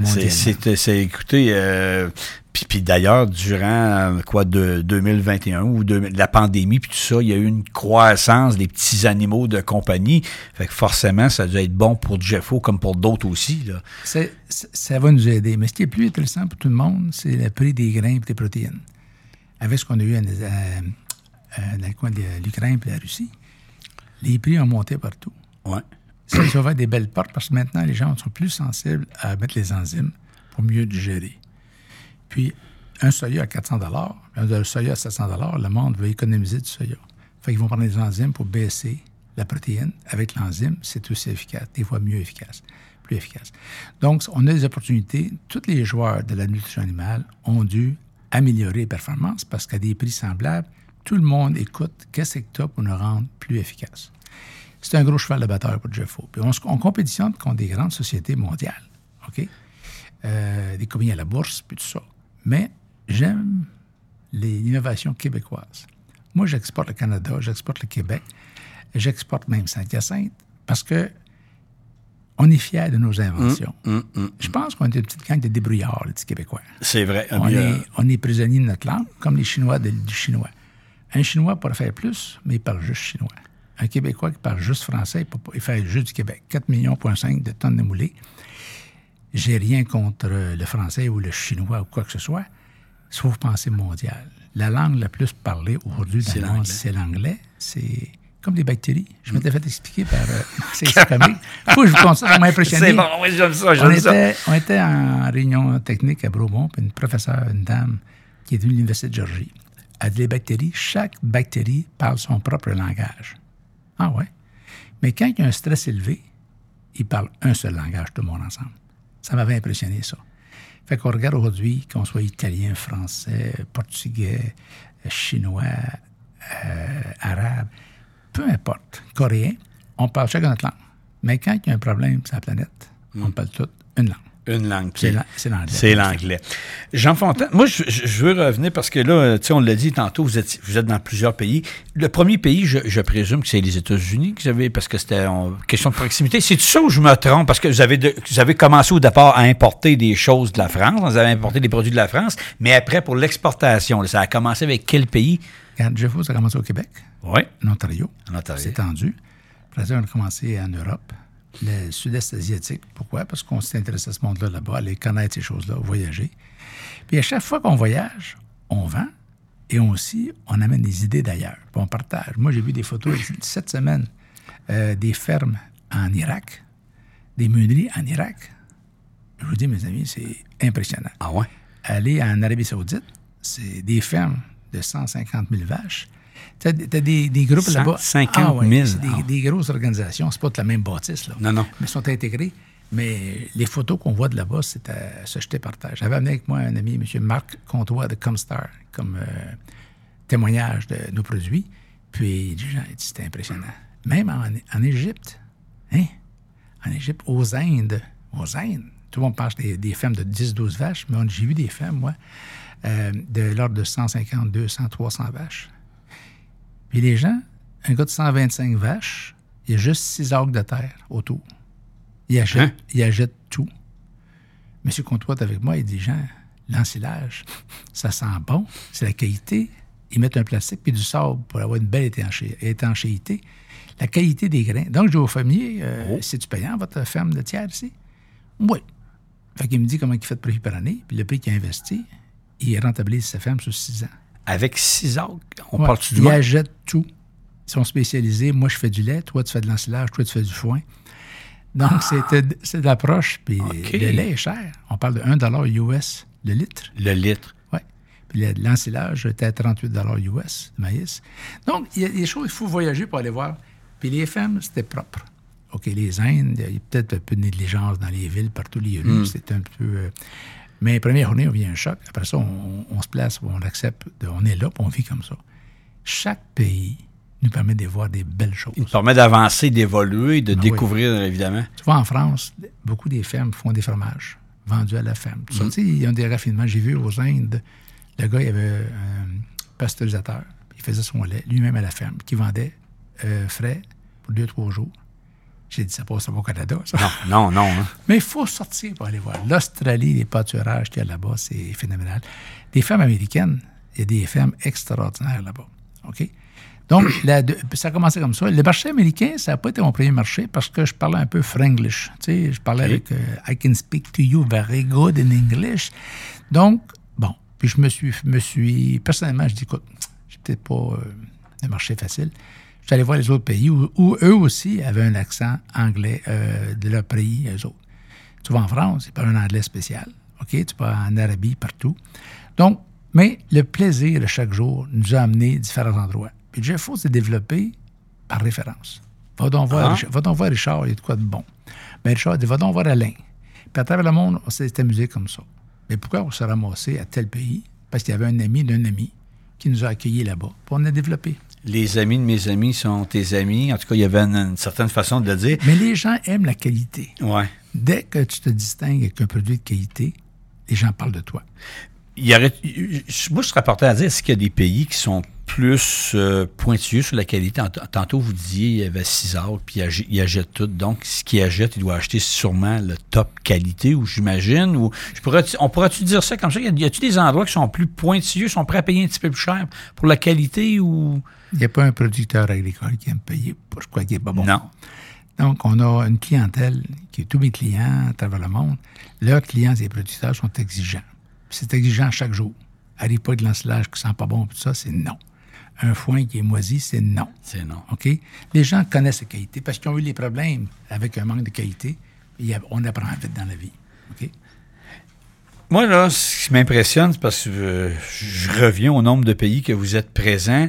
C'est, écoutez, euh, puis, d'ailleurs, durant quoi de 2021 ou de, la pandémie puis tout ça, il y a eu une croissance des petits animaux de compagnie. Fait que forcément, ça dû être bon pour Jeffo comme pour d'autres aussi. Là. Ça va nous aider. Mais ce qui est plus intéressant pour tout le monde, c'est le prix des grains et des protéines. Avec ce qu'on a eu à- à- à- dans le coin de l'Ukraine et de la Russie, les prix ont monté partout. Ouais. Ça nous a ouvert des belles portes parce que maintenant, les gens sont plus sensibles à mettre les enzymes pour mieux digérer. Puis, un soya à 400 un soya à 700 le monde veut économiser du soya. Fait qu'ils vont prendre des enzymes pour baisser la protéine. Avec l'enzyme, c'est aussi efficace, des fois mieux efficace, plus efficace. Donc, on a des opportunités. Tous les joueurs de la nutrition animale ont dû améliorer les performances parce qu'à des prix semblables, tout le monde écoute qu'est-ce que tu as pour nous rendre plus efficaces. C'est un gros cheval de bataille pour Jeffo. Puis on, compétitionne contre des grandes sociétés mondiales, OK? Euh, des compagnies à la bourse, puis tout ça. Mais j'aime les innovations québécoises. Moi, j'exporte le Canada, j'exporte le Québec, j'exporte même Saint-Hyacinthe parce que on est fiers de nos inventions. Je pense qu'on est une petite gang de débrouillards, les petits Québécois. C'est vrai. On Puis, euh, est, on est prisonniers de notre langue, comme les Chinois de- du chinois. Un Chinois pourrait faire plus, mais il parle juste chinois. Un Québécois qui parle juste français, il, fait juste du Québec. 4 millions, de tonnes de moulées. J'ai rien contre le français ou le chinois ou quoi que ce soit, sauf penser mondial. La langue la plus parlée aujourd'hui dans C'est le monde, l'anglais. c'est l'anglais. C'est comme des bactéries. Je m'étais fait expliquer par... euh, c'est comique. Faut que je vous compte ça, ça m'a impressionné. c'est bon, oui, j'aime ça, On ça. était, on était en réunion technique à Bromont, puis une professeure, une dame, qui est de l'Université de Georgie, dit les bactéries, chaque bactérie parle son propre langage. Ah ouais? Mais quand il y a un stress élevé, ils parlent un seul langage, tout le monde ensemble. Ça m'avait impressionné, ça. Fait qu'on regarde aujourd'hui, qu'on soit italien, français, portugais, chinois, euh, arabe, peu importe, coréen, on parle chacun notre langue. Mais quand il y a un problème sur la planète, on parle toute une langue. Une langue. La- c'est l'anglais. C'est l'anglais. Jean Fontaine, moi, je, veux revenir parce que là, tu sais, on l'a dit tantôt, vous êtes, vous êtes dans plusieurs pays. Le premier pays, je, je présume que c'est les États-Unis que vous avez, parce que c'était en question de proximité. C'est ça où je me trompe? Parce que vous avez, de- vous avez commencé au départ à importer des choses de la France, vous avez importé des produits de la France, mais après, pour l'exportation, ça a commencé avec quel pays? Quand Jeffo, ça a commencé au Québec, Oui. en Ontario. En Ontario. C'est tendu. Après on a commencé en Europe, le sud-est asiatique. Pourquoi? Parce qu'on s'est intéressé à ce monde-là là-bas, aller connaître ces choses-là, voyager. Puis à chaque fois qu'on voyage, on vend et aussi, on amène des idées d'ailleurs. Puis on partage. Moi, j'ai vu des photos cette semaine euh, des fermes en Irak, des meuneries en Irak. Je vous dis, mes amis, c'est impressionnant. Ah ouais? aller en Arabie Saoudite, c'est des fermes de 150 000 vaches. Tu as, des, des groupes là-bas? 150 000, c'est des, ah. des grosses organisations. C'est pas de la même bâtisse, là. Non, non. Mais ils sont intégrés. Mais les photos qu'on voit de là-bas, c'est à se jeter par terre. J'avais amené avec moi un ami, M. Marc Comtois de Comstar, comme euh, témoignage de nos produits. Puis, c'était impressionnant. Même en, en Égypte, hein? En Égypte, aux Indes, aux Indes, tout le monde parle des, des fermes de 10-12 vaches, mais j'ai vu des fermes, moi, euh, de l'ordre de 150, 200, 300 vaches. Puis les gens, un gars de 125 vaches, il y a juste 6 arcs de terre autour. Il achète, Hein? il achète tout. Monsieur Comtois est avec moi, il dit, Jean, l'ensilage, ça sent bon, c'est la qualité. Ils mettent un plastique puis du sable pour avoir une belle étanché- étanchéité. La qualité des grains. Donc, je dis au fermier, euh, c'est-tu payant, votre ferme de tiers ici? Oui. Fait qu'il me dit comment il fait de profit par année, puis le prix qu'il a investi, il rentabilise sa ferme sur 6 ans. Avec six arcs, on Ouais. parle-tu du Ils achètent tout. Ils sont spécialisés. Moi, je fais du lait. Toi, tu fais de l'ensilage. Toi, tu fais du foin. Donc, c'est- c'est de l'approche. Puis le lait est cher. On parle de 1 US le litre. Le litre. Oui. Puis le- l'ensilage était à 38 US de maïs. Donc, il y a des choses, il faut voyager pour aller voir. Puis les femmes, c'était propre. OK, les Indes, il y a peut-être un peu de négligence dans les villes, partout les rues. C'est un peu. euh, mais première journée, on vit un choc. Après ça, on, on se place, on accepte, on est là, puis on vit comme ça. Chaque pays nous permet de voir des belles choses. Il permet d'avancer, d'évoluer, de Ah oui. découvrir, évidemment. Tu vois, en France, beaucoup des fermes font des fromages vendus à la ferme. Ça, tu sais, ils ont des raffinements. J'ai vu aux Indes, le gars, il avait un pasteurisateur. Il faisait son lait lui-même à la ferme, qui vendait euh, frais pour deux, trois jours. J'ai dit, ça passe pas au Canada, ça. Non, non, hein. Mais il faut sortir pour aller voir. L'Australie, les pâturages qu'il y a là-bas, c'est phénoménal. Les fermes américaines, il y a des fermes extraordinaires là-bas. OK? Donc, la- ça a commencé comme ça. Le marché américain, ça n'a pas été mon premier marché parce que je parlais un peu franglish. Tu sais, je parlais avec euh, I can speak to you very good in English. Donc, bon. Puis je me suis, me suis personnellement, je dis, écoute, j'ai peut-être pas euh, un marché facile. Allé voir les autres pays où, où eux aussi avaient un accent anglais euh, de leur pays, eux autres. Tu vas en France, ils parlent un anglais spécial. OK? Tu vas en Arabie, partout. Donc, mais le plaisir de chaque jour nous a amené à différents endroits. Puis Jeff Ford s'est développé par référence. Va donc voir, Ah. Richard, va donc voir Richard, il y a de quoi de bon. Mais Richard dit, va donc voir Alain. Puis à travers le monde, on s'est amusé comme ça. Mais pourquoi on s'est ramassé à tel pays? Parce qu'il y avait un ami d'un ami qui nous a accueillis là-bas. Puis on a développé. Les amis de mes amis sont tes amis. En tout cas, il y avait une, une certaine façon de le dire. Mais les gens aiment la qualité. Ouais. Dès que tu te distingues avec un produit de qualité, les gens parlent de toi. Il y aurait, moi, je serais porté à dire, est-ce qu'il y a des pays qui sont plus euh, pointilleux sur la qualité? Tantôt, vous disiez, il y avait César, puis il ach- il achète tout. Donc, ce qu'il achète, il doit acheter sûrement le top qualité, ou j'imagine. Ou je pourrais, on pourrait-tu dire ça comme ça? Y a- y a-tu des endroits qui sont plus pointilleux, sont prêts à payer un petit peu plus cher pour la qualité ou. Il n'y a pas un producteur agricole qui aime payer pour quoi qui n'est pas bon. Non. Donc, on a une clientèle qui est tous mes clients à travers le monde. Leurs clients et producteurs sont exigeants. C'est exigeant chaque jour. Arrive pas de l'ensilage qui sent pas bon, tout ça, c'est non. Un foin qui est moisi, c'est non. C'est non. OK? Les gens connaissent la qualité parce qu'ils ont eu les problèmes avec un manque de qualité. On apprend vite dans la vie. OK? Moi, là, ce qui m'impressionne, c'est parce que euh, je reviens au nombre de pays que vous êtes présents.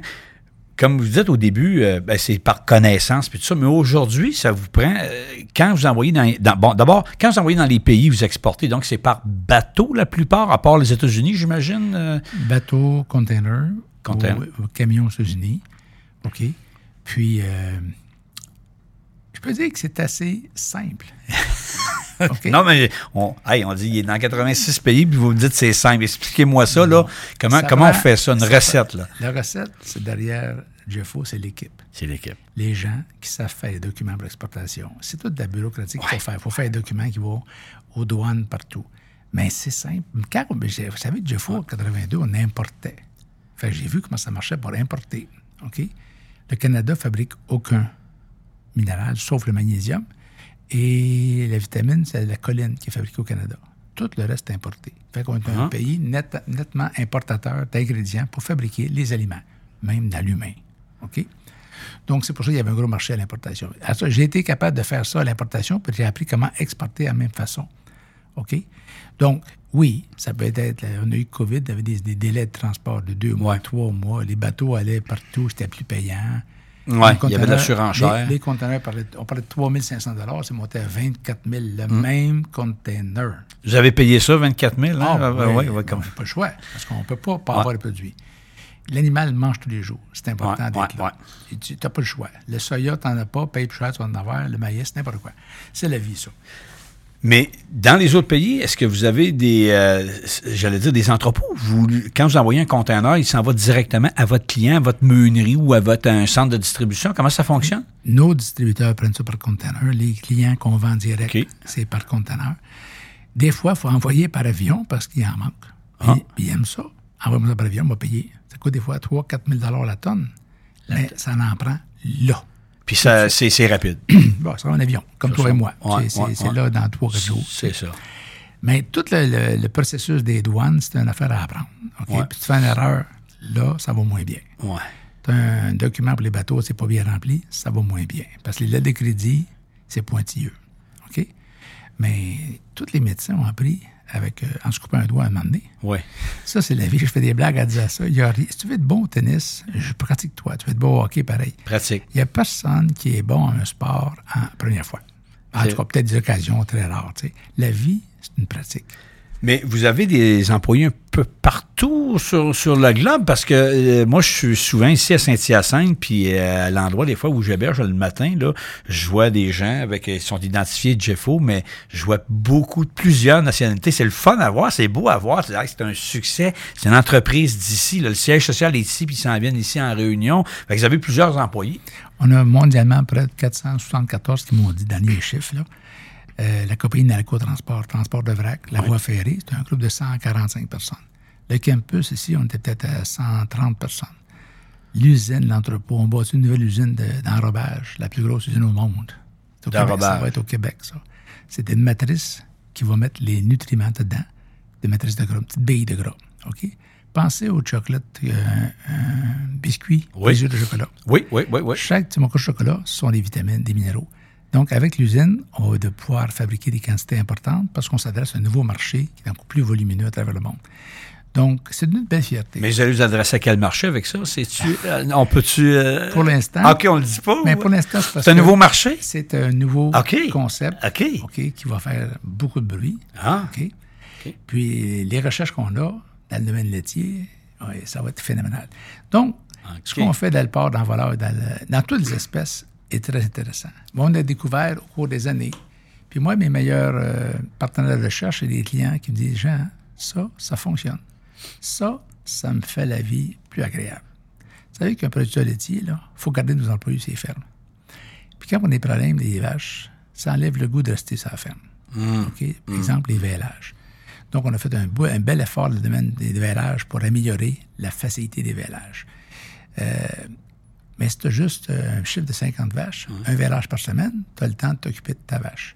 Comme vous dites au début, euh, ben, c'est par connaissance, puis tout ça, mais aujourd'hui, ça vous prend. euh, quand vous envoyez dans, dans- Bon, d'abord, quand vous envoyez dans les pays, vous exportez, donc c'est par bateau la plupart, à part les États-Unis, j'imagine. euh, Bateau, container, Container. Camion aux États-Unis. OK? Puis, euh, je peux dire que c'est assez simple. Non, mais on, hey, on dit il est dans 86 pays, puis vous me dites c'est simple. Expliquez-moi ça, là. Comment, Ça comment on fait ça, une ça recette, prend- là? La recette, c'est derrière Jeffo, c'est l'équipe. C'est l'équipe. Les gens qui savent faire les documents pour l'exportation. C'est toute de la bureaucratie qu'il faut faire. Il faut faire des documents qui vont aux douanes partout. Mais c'est simple. Quand, vous savez, Jeffo, en 82, on importait. Fait j'ai vu comment ça marchait pour importer. OK? Le Canada fabrique aucun minéral, sauf le magnésium. Et la vitamine, c'est la colline qui est fabriquée au Canada. Tout le reste est importé. Fait qu'on est un Ah. pays net- nettement importateur d'ingrédients pour fabriquer les aliments, même dans l'humain. OK? Donc, c'est pour ça qu'il y avait un gros marché à l'importation. J'ai été capable de faire ça à l'importation, puis j'ai appris comment exporter de la même façon. OK? Donc, oui, ça peut être. On a eu COVID, il y avait des, des délais de transport de deux mois, Ouais. trois mois. Les bateaux allaient partout, c'était plus payant. Ouais, Les il y avait de la surenchère. Les, les conteneurs, on parlait de 3 500 c'est monté à 24 000, le Mm. même container. Vous avez payé ça, 24 000, hein? Ah, Ouais, oui, ouais, ouais, on comme- pas le choix, parce qu'on ne peut pas, pas Ouais. avoir le produit. L'animal mange tous les jours. C'est important Ouais, d'être ouais, là. ouais. Tu n'as pas le choix. Le soya, tu n'en as pas, paye plus cher, tu vas en avoir. Le maïs, n'importe quoi. C'est la vie, ça. Mais dans les autres pays, est-ce que vous avez des, euh, j'allais dire, des entrepôts? Vous, quand vous envoyez un conteneur, il s'en va directement à votre client, à votre meunerie ou à votre un centre de distribution? Comment ça fonctionne? Nos distributeurs prennent ça par conteneur. Les clients qu'on vend direct, c'est par conteneur. Des fois, il faut envoyer par avion parce qu'il en manque. Puis, Ah. ils aiment ça. Envoie-moi ça par avion, on va payer. Ça coûte des fois 3 4 000 la tonne. Mais ça en prend là. Puis ça, c'est, rapide. bon, ça va en avion, comme toi ça. et moi. Ouais, c'est ouais, là dans 3 4 jours. C'est ça. Mais tout le, le- le processus des douanes, c'est une affaire à apprendre. OK? Ouais. Puis tu fais une erreur, là, ça va moins bien. Ouais. Tu as un document pour les bateaux, c'est pas bien rempli, ça va moins bien. Parce que les lettres de crédit, c'est pointilleux. OK? Mais tous les médecins ont appris avec, euh, en se coupant un doigt à un moment donné. Ouais. Ça, c'est la vie. Je fais des blagues à dire ça. Il y a ri- si tu veux être bon au tennis, je pratique toi. Tu veux être bon au hockey, pareil. Pratique. Il n'y a personne qui est bon à un sport en première fois. En tout cas, peut-être des occasions très rares. tu sais. La vie, c'est une pratique. Mais vous avez des employés un peu partout sur, sur le globe parce que euh, moi, je suis souvent ici à Saint-Hyacinthe, puis euh, à l'endroit des fois où j'héberge le matin, là, je vois des gens avec, ils sont identifiés Jeffo, mais je vois beaucoup, plusieurs nationalités. C'est le fun à voir, c'est beau à voir, c'est un succès. C'est une entreprise d'ici, le siège social est ici, puis ils s'en viennent ici en réunion. Fait que vous avez plusieurs employés. On a mondialement près de 474 qui m'ont dit dernier chiffre. Là. Euh, la compagnie Nalco Transport, Transport de vrac, la voie ferrée, c'est un groupe de 145 personnes. Le campus, ici, on était peut-être à 130 personnes. L'usine, l'entrepôt, on bâtit une nouvelle usine de- d'enrobage, la plus grosse usine au monde. C'est au Québec. Ça va être au Québec, ça. C'est une matrice qui va mettre les nutriments dedans, des matrices de gras, une petite bille de gras. OK? Pensez au chocolat, euh, un biscuit, Oui. de chocolat. Oui, oui, oui, oui. Chaque petit morceau de chocolat, ce sont des vitamines, des minéraux. Donc, avec l'usine, on va de pouvoir fabriquer des quantités importantes parce qu'on s'adresse à un nouveau marché qui est encore plus volumineux à travers le monde. Donc, c'est une belle fierté. Mais vous allez vous adresser à quel marché avec ça? Euh, on peut-tu... euh, pour l'instant, OK, on le dit pas? mais ou- pour l'instant, c'est un nouveau marché? C'est un nouveau concept. OK, qui va faire beaucoup de bruit. Ah. OK. Puis les recherches qu'on a dans le domaine laitier, ouais, ça va être phénoménal. Donc, ce qu'on fait dans le porc, dans le voleur, dans, le- dans toutes les espèces est très intéressant. On a découvert au cours des années. Puis moi, mes meilleurs euh, partenaires de recherche, c'est des clients qui me disent Jean, ça, ça fonctionne. Ça, ça me fait la vie plus agréable. Vous savez qu'un producteur laitier, il faut garder nos employés sur les fermes. Puis quand on a des problèmes, les vaches, ça enlève le goût de rester sur la ferme. OK? Par exemple, les vélages. Donc, on a fait un, beau- un bel effort dans le domaine des vélages pour améliorer la facilité des vélages. Euh, mais si tu as juste euh, un chiffre de 50 vaches, un vélage par semaine, tu as le temps de t'occuper de ta vache.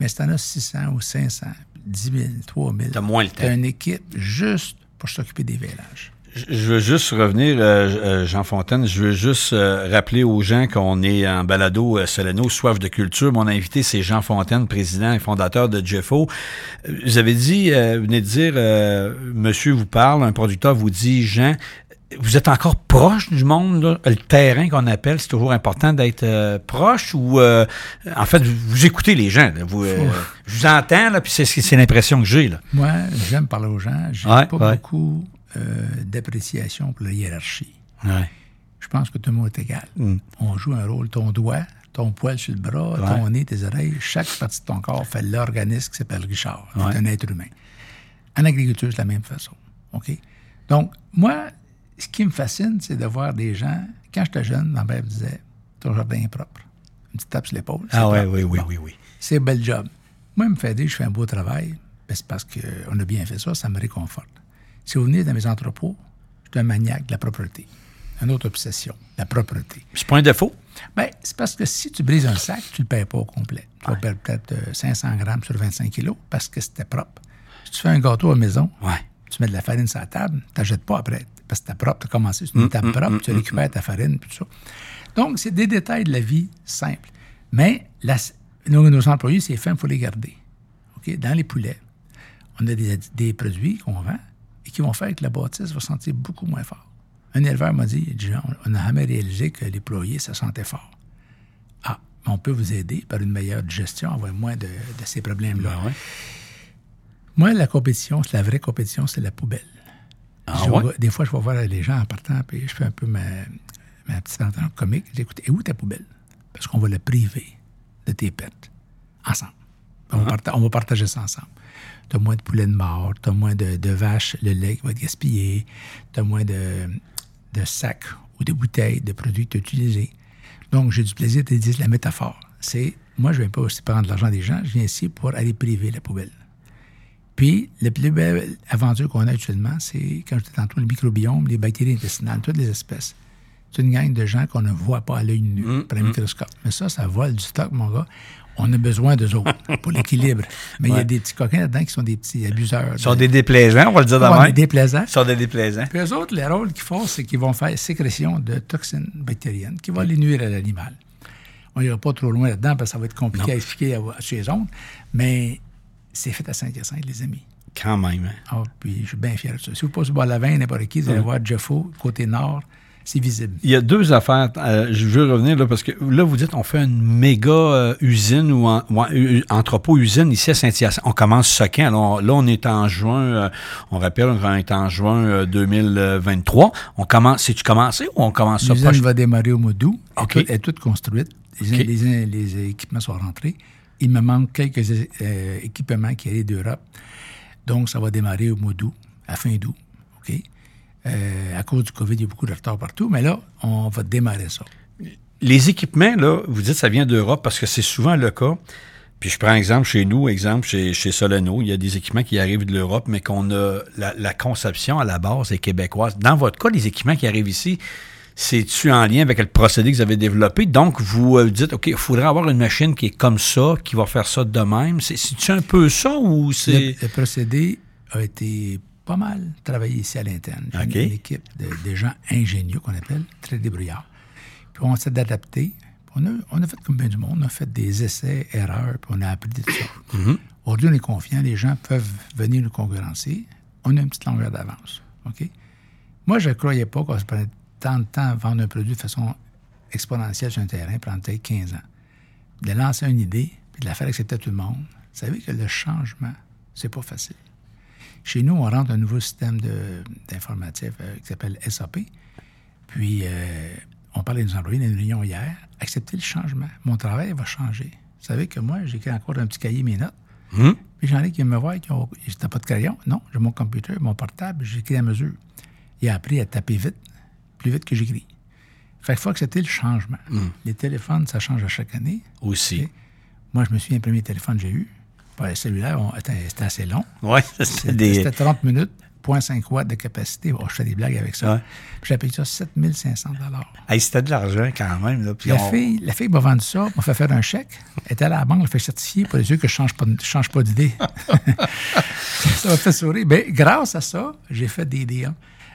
Mais si tu en as 600 ou 500, 10 000, 3 000, T'as moins le tu as temps. une équipe juste pour s'occuper des vélages. Je veux juste revenir, euh, euh, Jean Fontaine, je veux juste euh, rappeler aux gens qu'on est en balado euh, Soleno, soif de culture. Mon invité, c'est Jean Fontaine, président et fondateur de Jeffo. Vous avez dit, vous venez de dire, monsieur vous parle, un producteur vous dit, Jean, vous êtes encore proche du monde, là? le terrain qu'on appelle, c'est toujours important d'être euh, proche ou, euh, en fait, vous, vous écoutez les gens. là. vous, euh, je vous entends, là, puis c'est c'est l'impression que j'ai. là. Moi, j'aime parler aux gens. J'ai Ouais, pas ouais. beaucoup d'appréciation pour la hiérarchie. Ouais. Je pense que tout le monde est égal. Mm. On joue un rôle. Ton doigt, ton poil sur le bras, ton nez, tes oreilles, chaque partie de ton corps fait l'organisme qui s'appelle Richard. un être humain. En agriculture, c'est la même façon. OK? Donc, moi, ce qui me fascine, c'est de voir des gens. Quand j'étais jeune, ma mère me disait Ton jardin est propre. Une petite tape sur l'épaule. Ah ouais, oui, oui, Bon. oui, oui. C'est un bel job. Moi, il me fait dire je fais un beau travail. Ben, c'est parce qu'on a bien fait ça, ça me réconforte. Si vous venez dans mes entrepôts, je suis un maniaque de la propreté. Une autre obsession, la propreté. C'est pas un défaut? Ben, c'est parce que si tu brises un sac, tu ne le payes pas au complet. Tu vas perdre peut-être euh, 500 grammes sur 25 kilos parce que c'était propre. Si tu fais un gâteau à la maison, Ouais. tu mets de la farine sur la table, tu n'achètes pas après parce que c'était propre, tu as commencé sur une table propre, tu récupères ta farine, puis tout ça. Donc, c'est des détails de la vie simples. Mais la- nos, nos employés, ces femmes, il faut les garder. Dans les poulets, on a des, des produits qu'on vend et qui vont faire que la bâtisse va sentir beaucoup moins fort. Un éleveur m'a dit, on n'a jamais réalisé que les ployers, ça sentait fort. Ah, on peut vous aider par une meilleure gestion, avoir moins de, de ces problèmes-là. Ben ouais. Moi, la compétition, c'est la vraie compétition, c'est la poubelle. Ah Je ouais? vais- des fois, je vais voir les gens en partant, puis je fais un peu ma, ma petite entente comique. Je dis, écoute, et où ta poubelle? Parce qu'on va le priver de tes pertes. Ensemble. On, va, parta- on va partager ça ensemble. Tu as moins de poulets de mort, tu as moins de, de vaches, le lait qui va être gaspillé, tu as moins de, de sacs ou de bouteilles de produits que tu as utilisés. Donc, j'ai du plaisir de te dire la métaphore. C'est, moi, je ne viens pas aussi prendre l'argent des gens, je viens ici pour aller priver la poubelle. Puis, la plus belle aventure qu'on a actuellement, c'est, comme je disais tantôt, le microbiome, les bactéries intestinales, toutes les espèces. C'est une gang de gens qu'on ne voit pas à l'œil nu, par un microscope. Mais ça, ça vole du stock, mon gars. On a besoin d'eux autres pour l'équilibre. Mais il y a des petits coquins là-dedans qui sont des petits abuseurs. Ils sont des déplaisants, on va le dire même. des déplaisants. Ils sont des déplaisants. Puis eux autres, le rôle qu'ils font, c'est qu'ils vont faire sécrétion de toxines bactériennes qui vont les nuire à l'animal. On n'ira pas trop loin là-dedans parce que ça va être compliqué à expliquer à, à chez les autres, mais c'est fait à Saint-Hyacinthe, les amis. Quand même. hein? Ah, puis je suis bien fier de ça. Si vous passez de la Vin, n'importe qui, vous allez voir Jeffo, côté nord, c'est visible. Il y a deux affaires. euh, je veux revenir là parce que là, vous dites on fait une méga euh, usine ou, en- entrepôt-usine ici à Saint-Hyacinthe. On commence ce quand? Alors, là, on est en juin, euh, on rappelle, on est en juin euh, 2023. On commence, c'est-tu commencé ou on commence ça L'usine proche? va démarrer au mois d'août. Elle est OK. toute- Elle est toute construite. Les, OK. les- les équipements sont rentrés. Il me manque quelques euh, équipements qui arrivent d'Europe. Donc, ça va démarrer au mois d'août, à fin d'août. OK? Euh, à cause du COVID, il y a beaucoup de retard partout. Mais là, on va démarrer ça. Les équipements, là, vous dites ça vient d'Europe parce que c'est souvent le cas. Puis je prends exemple chez nous, exemple chez, chez Soleno, il y a des équipements qui arrivent de l'Europe, mais qu'on a la, la conception à la base est québécoise. Dans votre cas, les équipements qui arrivent ici, c'est-tu en lien avec le procédé que vous avez développé? Donc, vous euh, dites, OK, il faudrait avoir une machine qui est comme ça, qui va faire ça de même. C'est- C'est-tu un peu ça ou c'est. le procédé a été pas mal travaillé ici à l'interne. J'ai une, équipe de, de gens ingénieux qu'on appelle, très débrouillards. Puis on s'est adapté. On a, on a fait comme bien du monde. On a fait des essais, erreurs, puis on a appris de tout ça. Aujourd'hui, on est confiant. Les gens peuvent venir nous concurrencer. On a une petite longueur d'avance. OK? Moi, je ne croyais pas qu'on se prenait tant de temps à vendre un produit de façon exponentielle sur un terrain, prendre peut-être 15 ans. De lancer une idée, puis de la faire accepter à tout le monde. Vous savez que le changement, c'est pas facile. Chez nous, on rentre un nouveau système de- d'informatique euh, qui s'appelle SAP. Puis, euh, on parlait des employés dans une réunion hier. Accepter le changement. Mon travail va changer. Vous savez que moi, j'écris encore un petit cahier mes notes. Hum? Puis j'en ai qui me voient, qui ont. J'étais pas de crayon? Non, j'ai mon computer, mon portable, j'écris à mesure. Il a appris à taper vite, plus vite que j'écris. Fait qu'il faut accepter le changement. Les téléphones, ça change à chaque année. Aussi. Moi, je me souviens, le premier téléphone que j'ai eu, pas le cellulaire, on- attends, c'était assez long. Oui, c'était des. c'était 30 minutes, 0.5 watts de capacité. Oh, je fais des blagues avec ça. Ouais. J'ai payé ça 7500 Hey, c'était de l'argent quand même. Là, puis la, on- fille, la fille m'a vendu ça, m'a fait faire un chèque. Elle était à la banque, elle fait certifier pour les yeux que je ne change pas, change pas d'idée. ça m'a fait sourire. Ben, grâce à ça, j'ai fait des deals,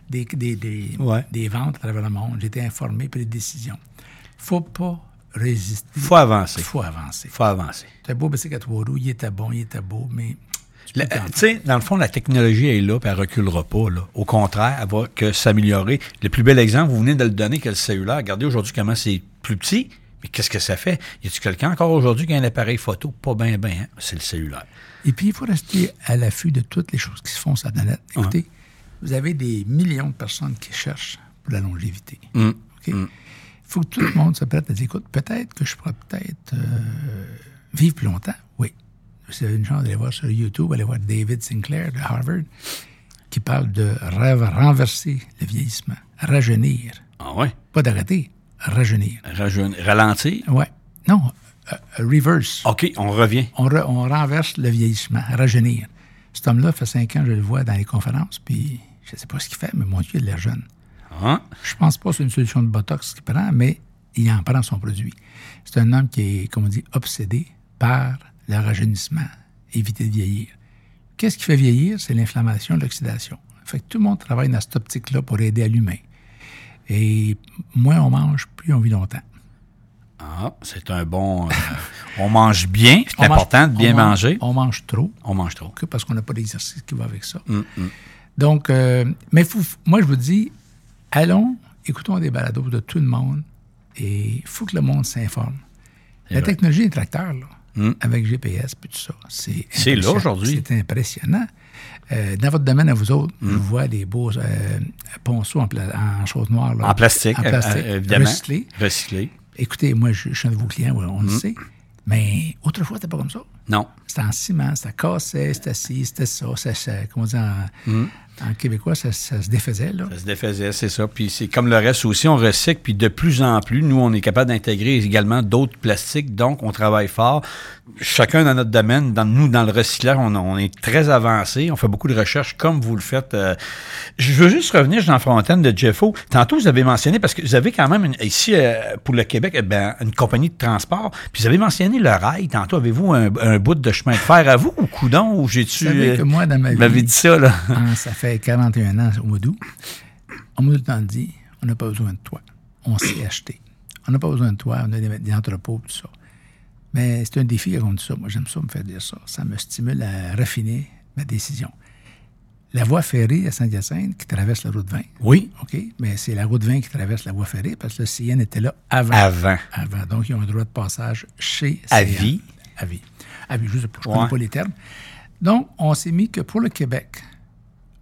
des, des, des, Ouais. des ventes à travers le monde. J'ai été informé pris des décisions. faut pas résister. faut avancer. Il faut avancer. faut avancer. C'était beau, mais c'est qu'à trois roues, il était bon, il était beau, mais tu t'en- Tu sais, dans le fond, la technologie est là, puis elle reculera pas. Là. Au contraire, elle va que s'améliorer. Le plus bel exemple, vous venez de le donner, que le cellulaire. Regardez aujourd'hui comment c'est plus petit, mais qu'est-ce que ça fait? Y a-t-il quelqu'un encore aujourd'hui qui a un appareil photo? Pas bien, bien, hein? c'est le cellulaire. Et puis, il faut rester à l'affût de toutes les choses qui se font sur la planète. Écoutez, vous avez des millions de personnes qui cherchent pour la longévité. Mm. OK? Il faut que tout le monde se prête à dire, écoute, peut-être que je pourrais peut-être euh, vivre plus longtemps. Oui. Vous avez une chance d'aller voir sur YouTube, aller voir David Sinclair de Harvard, qui parle de rêve renverser le vieillissement, rajeunir. Ah ouais? Pas d'arrêter, rajeunir. Ralentir? Ouais. Non, euh, euh, reverse. OK, on revient. on, re- on renverse le vieillissement, rajeunir. Cet homme-là, fait cinq ans, je le vois dans les conférences, puis je ne sais pas ce qu'il fait, mais mon Dieu, il a l'air jeune. Hein? Je pense pas que c'est une solution de Botox qu'il prend, mais il en prend son produit. C'est un homme qui est, comme on dit, obsédé par le rajeunissement, éviter de vieillir. Qu'est-ce qui fait vieillir? C'est l'inflammation, l'oxydation. Fait que tout le monde travaille dans cette optique-là pour aider à l'humain. Et moins on mange, plus on vit longtemps. Ah, c'est un bon... euh, on mange bien, c'est mange- important de bien on mange- manger. On mange trop. On mange trop. que parce qu'on n'a pas d'exercice qui va avec ça. Mm, Donc, euh, mais faut- moi, je vous dis, allons, écoutons des balados de tout le monde et il faut que le monde s'informe. La vrai. technologie des tracteurs, là, avec GPS et tout ça, c'est. C'est là aujourd'hui. C'est impressionnant. Euh, dans votre domaine à vous autres, Mm. je vois des beaux euh, ponceaux en, en choses noires. là. En plastique, En plastique, euh, évidemment. recyclés. Recyclé. Écoutez, moi, je, je suis un de vos clients, on le sait. Mais autrefois, c'était pas comme ça. Non. C'était en ciment, ça cassait, c'était ci, c'était ça, ça, ça- comment dire, en, Mm. En québécois, ça, ça se défaisait, là. Ça se défaisait, c'est ça. Puis c'est comme le reste aussi, on recycle, puis de plus en plus, nous, on est capable d'intégrer également d'autres plastiques, donc on travaille fort. Chacun dans notre domaine, dans nous, dans le recyclage, on, on est très avancé, on fait beaucoup de recherches comme vous le faites. euh. Je veux juste revenir, Jean Fontaine de Jeffo. Tantôt, vous avez mentionné, parce que vous avez quand même une- ici, euh, pour le Québec, eh ben, une compagnie de transport, puis vous avez mentionné le rail. Tantôt, avez-vous un, un bout de chemin de fer à vous ou coudon, ou j'ai-tu... Que moi, dans ma vous m'avez vie- dit ça, là? Ah, ça fait 41 ans au mois d'août. On m'a tout le temps dit, on n'a pas besoin de toi. On sait acheter. On n'a pas besoin de toi, on a des, des entrepôts, tout ça. Mais c'est un défi dit ça. Moi, j'aime ça me faire dire ça. Ça me stimule à raffiner ma décision. la voie ferrée à Saint-Hyacinthe qui traverse la route 20. Oui. OK? Mais c'est la route 20 qui traverse la voie ferrée parce que le CN était là avant. Avant. Avant. Donc, ils ont un droit de passage chez À CN. vie. À vie. À vie, je ne Ouais. connais pas les termes. Donc, on s'est mis que pour le Québec,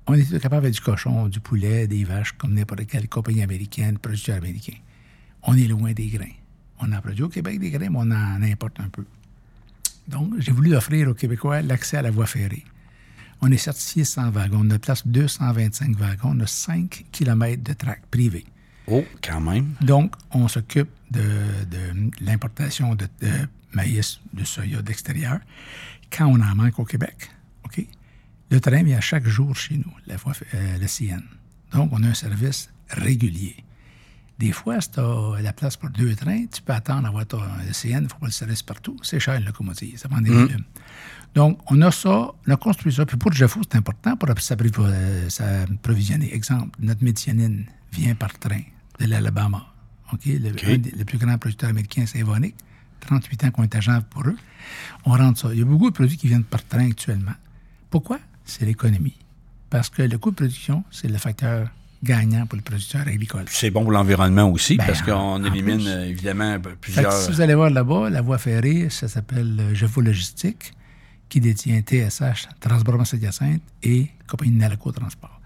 on était capable avec du cochon, du poulet, des vaches, comme n'importe quelle compagnie américaine, producteur américain. On est loin des grains. On en produit au Québec des grains, mais on en importe un peu. Donc, j'ai voulu offrir aux Québécois l'accès à la voie ferrée. On est certifié 100 wagons. On a place 225 wagons. On a 5 km de track privé. Oh, quand même. Donc, on s'occupe de, de l'importation de, de maïs, de soya d'extérieur quand on en manque au Québec. Le train vient chaque jour chez nous, la voie, euh, le CN. Donc, on a un service régulier. Des fois, si tu as la place pour deux trains, tu peux attendre à avoir ton, CN, il ne faut pas le service partout. C'est cher, une locomotive. Ça prend des volumes. Donc, on a ça, on a construit ça. Puis pour Jeffo, c'est important pour s'appri- euh, s'approvisionner. Exemple, notre médicine vient par train de l'Alabama. OK? Le, un des- le plus grand producteur américain, c'est Evonik. 38 ans qu'on est agent pour eux. On rentre ça. Il y a beaucoup de produits qui viennent par train actuellement. Pourquoi? C'est l'économie. Parce que le coût de production, c'est le facteur gagnant pour le producteur agricole. C'est bon pour l'environnement aussi, Ben, parce qu'on élimine plus. euh, évidemment ben, plusieurs. si vous allez voir là-bas, la voie ferrée, ça s'appelle euh, Jeffo Logistique, qui détient TSH, Transborma Saint-Hyacinthe et Compagnie Nalaco Transport.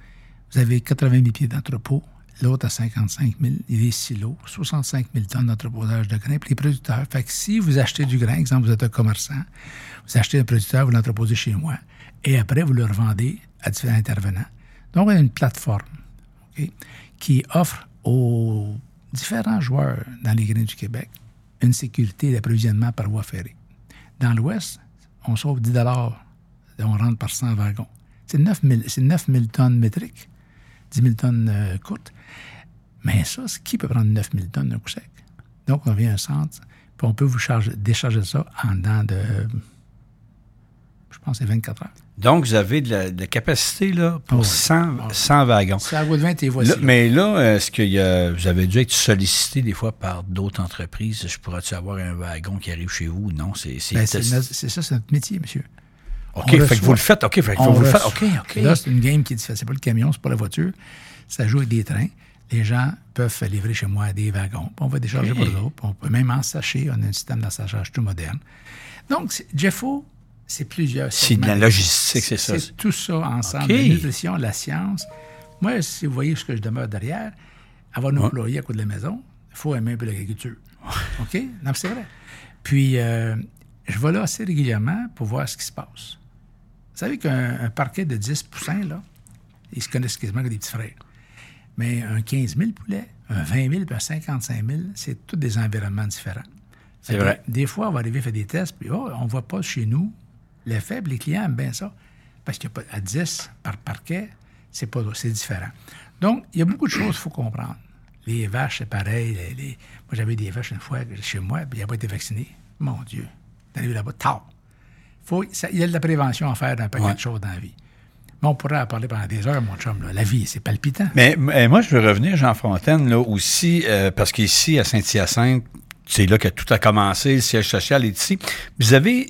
Vous avez 80 000 pieds d'entrepôt, l'autre à 55 000, il y a des silos, 65 000 tonnes d'entreposage de grains pour les producteurs. Fait que si vous achetez du grain, exemple, vous êtes un commerçant, vous achetez un producteur, vous l'entreposez chez moi, et après, vous le revendez à différents intervenants. Donc, on a une plateforme qui offre aux différents joueurs dans les grains du Québec une sécurité d'approvisionnement par voie ferrée. Dans l'Ouest, on sauve 10 on rentre par 100 wagons. C'est 9 000, c'est 9 000 tonnes métriques, 10 000 tonnes euh, courtes. Mais ça, qui peut prendre 9 000 tonnes d'un coup sec? Donc, on vient à un centre, puis on peut vous charger, décharger ça en dedans de, je pense, que c'est 24 heures. Donc, vous avez de la, de la capacité là, pour Oh, oui. 100, Oh, oui. 100 wagons. C'est à 20 et voici. Là, mais là, est-ce que y a- vous avez dû être sollicité des fois par d'autres entreprises? Je pourrais-tu avoir un wagon qui arrive chez vous? Non, c'est... c'est- Ben, c'est c'est- notre- c'est ça, c'est notre métier, monsieur. OK, fait que vous le faites. OK, fait que vous le faites. OK, OK. Là, c'est une game qui est différente. C'est pas le camion, c'est pas la voiture. Ça joue avec des trains. Les gens peuvent livrer chez moi des wagons. On va décharger pour autres. Puis on peut même en sacher. On a un système d'assachage tout moderne. Donc, Jeffo, c'est plusieurs. C'est de la logistique, c'est ça. C'est tout ça ensemble. La nutrition, la science. Moi, si vous voyez ce que je demeure derrière, avoir nos employés à côté de la maison, il faut aimer un peu l'agriculture. OK? Non, mais c'est vrai. Puis, euh, je vais là assez régulièrement pour voir ce qui se passe. Vous savez qu'un un parquet de 10 poussins, là, ils se connaissent quasiment comme des petits frères. Mais un 15 000 poulets, un 20 000 puis un 55 000, c'est tous des environnements différents. C'est que vrai. Des fois, on va arriver faire des tests, puis oh, on ne voit pas chez nous l'effet, puis les clients aiment bien ça. Parce qu'il y a pas à 10 par parquet, c'est pas c'est différent. Donc, il y a beaucoup de choses qu'il faut comprendre. Les vaches, c'est pareil. les- les- Moi, j'avais des vaches une fois chez moi, puis il n'a pas été vacciné. Mon Dieu. T'es arrivé là-bas, tard. Faut, ça- il y a de la prévention à faire d'un paquet Ouais. de choses dans la vie. Mais on pourrait en parler pendant des heures, mon chum. là. La vie, c'est palpitant. Mais, mais moi, je veux revenir, Jean Fontaine, là aussi, euh, parce qu'ici, à Saint-Hyacinthe, c'est là que tout a commencé, le siège social est ici. Vous avez.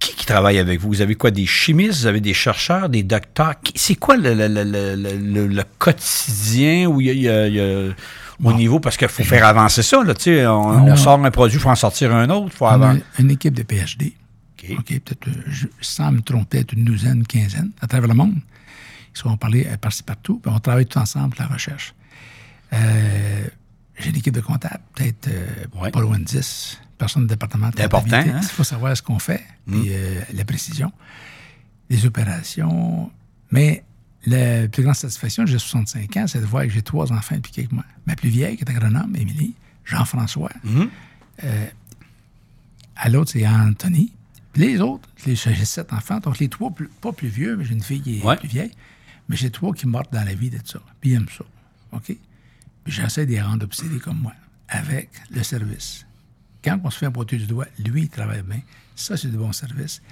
Qui qui travaille avec vous? Vous avez quoi? Des chimistes? Vous avez des chercheurs, des docteurs? C'est quoi le, le- le- le- le- le quotidien où il y a, il y au niveau, parce qu'il faut faire avancer ça, là, tu sais, on, On sort un produit, il faut en sortir un autre, faut On a avancer. une équipe de PhD. OK. OK, peut-être, euh, sans me tromper, peut-être une douzaine, une quinzaine à travers le monde. Ils sont parlés euh, par-ci partout, puis on travaille tous ensemble pour la recherche. Euh, J'ai une équipe de comptables, peut-être euh, Ouais. pas loin de 10 personnes de département de C'est important, comptabilité. hein? Il faut savoir ce qu'on fait, puis euh, la précision, les opérations. Mais la plus grande satisfaction, j'ai 65 ans, c'est de voir que j'ai trois enfants impliqués avec moi. Ma plus vieille, qui est agronome, Émilie, Jean-François, à l'autre, c'est Anthony. Puis les autres, j'ai sept enfants. Donc, les trois, plus- pas plus vieux, mais j'ai une fille qui est Ouais. plus vieille. Mais j'ai trois qui mortent dans la vie de ça. Puis ils aiment ça. OK? Puis j'essaie de les rendre obsédés comme moi, avec le service. Quand on se fait un poteau du doigt, lui, il travaille bien. Ça, c'est du bon service.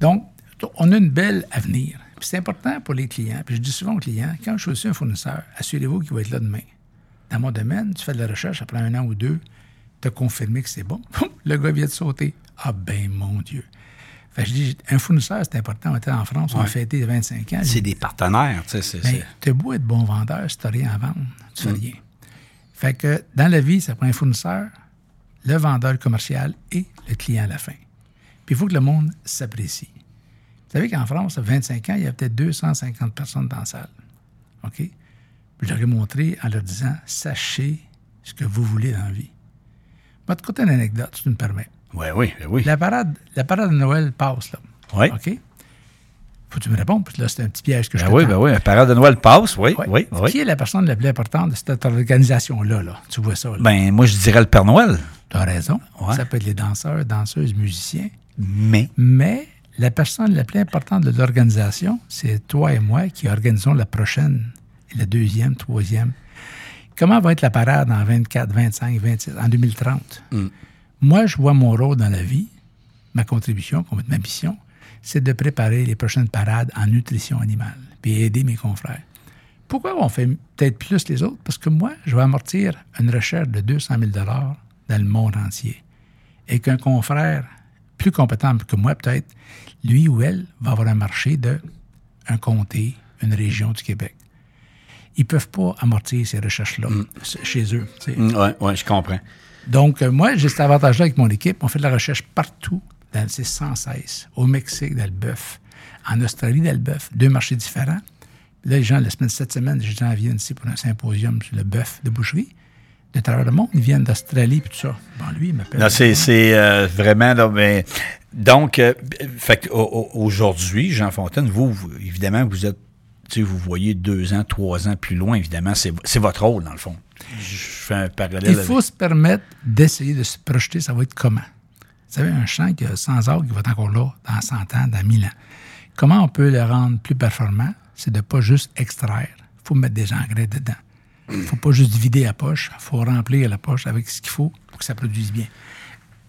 Donc, on a une belle avenir. Puis c'est important pour les clients. Puis je dis souvent aux clients, quand je choisis un fournisseur, assurez-vous qu'il va être là demain. Dans mon domaine, tu fais de la recherche, après un an ou deux, tu as confirmé que c'est bon. le gars vient de sauter. Ah ben, mon Dieu. Fait que je dis, un fournisseur, c'est important. On était en France, on a fêté les 25 ans. C'est des partenaires, tu sais. c'est- tu beau être bon vendeur, si tu n'as rien à vendre, tu Mm. fais rien. Fait que dans la vie, ça prend un fournisseur, le vendeur commercial et le client à la fin. Puis il faut que le monde s'apprécie. Vous savez qu'en France, à 25 ans, il y a peut-être 250 personnes dans la salle. OK? Puis je leur ai montré en leur disant Sachez ce que vous voulez dans la vie. Je vais te conter une anecdote, si tu me permets. Oui, oui, oui. La parade, la parade de Noël passe, là. Oui. OK? Faut que tu me répondes, parce que là, c'est un petit piège que je Ben te oui, ben oui, un parade de Noël passe, oui, oui, oui. Qui est la personne la plus importante de cette organisation-là? Là? Tu vois ça? Là? Ben, moi, je dirais le Père Noël. Tu as raison. Ouais. Ça peut être les danseurs, danseuses, musiciens. Mais, Mais la personne la plus importante de l'organisation, c'est toi et moi qui organisons la prochaine, la deuxième, troisième. Comment va être la parade en 24, 25, 26, en 2030? Mm. Moi, je vois mon rôle dans la vie, ma contribution, ma mission, c'est de préparer les prochaines parades en nutrition animale, puis aider mes confrères. Pourquoi on fait peut-être plus les autres? Parce que moi, je vais amortir une recherche de 200 000 dans le monde entier. Et qu'un confrère plus compétent que moi, peut-être, lui ou elle, va avoir un marché de un comté, une région du Québec. Ils ne peuvent pas amortir ces recherches-là chez eux. sais. oui, oui, je comprends. Donc, euh, moi, j'ai cet avantage-là avec mon équipe. On fait de la recherche partout, dans, c'est sans cesse. Au Mexique, dans le bœuf. En Australie, dans le bœuf. Deux marchés différents. Là, les gens, la semaine, cette semaine, les gens viennent ici pour un symposium sur le bœuf de boucherie. De travers le monde, ils viennent d'Australie et tout ça. Bon, lui, il m'appelle. Non, c'est c'est, euh, vraiment, là, mais, donc, euh, aujourd'hui, Jean Fontaine, vous, vous, évidemment, vous êtes, tu sais, vous voyez deux ans, trois ans plus loin, évidemment, c'est c'est votre rôle, dans le fond. Je fais un parallèle. Il faut avec- se permettre d'essayer de se projeter, ça va être comment? Vous savez, un champ qui a 100 arbres, qui va être encore là dans 100 ans, dans 1000 ans. Comment on peut le rendre plus performant? C'est de ne pas juste extraire. Il faut mettre des engrais dedans. Il ne faut pas juste vider la poche. Il faut remplir la poche avec ce qu'il faut pour que ça produise bien.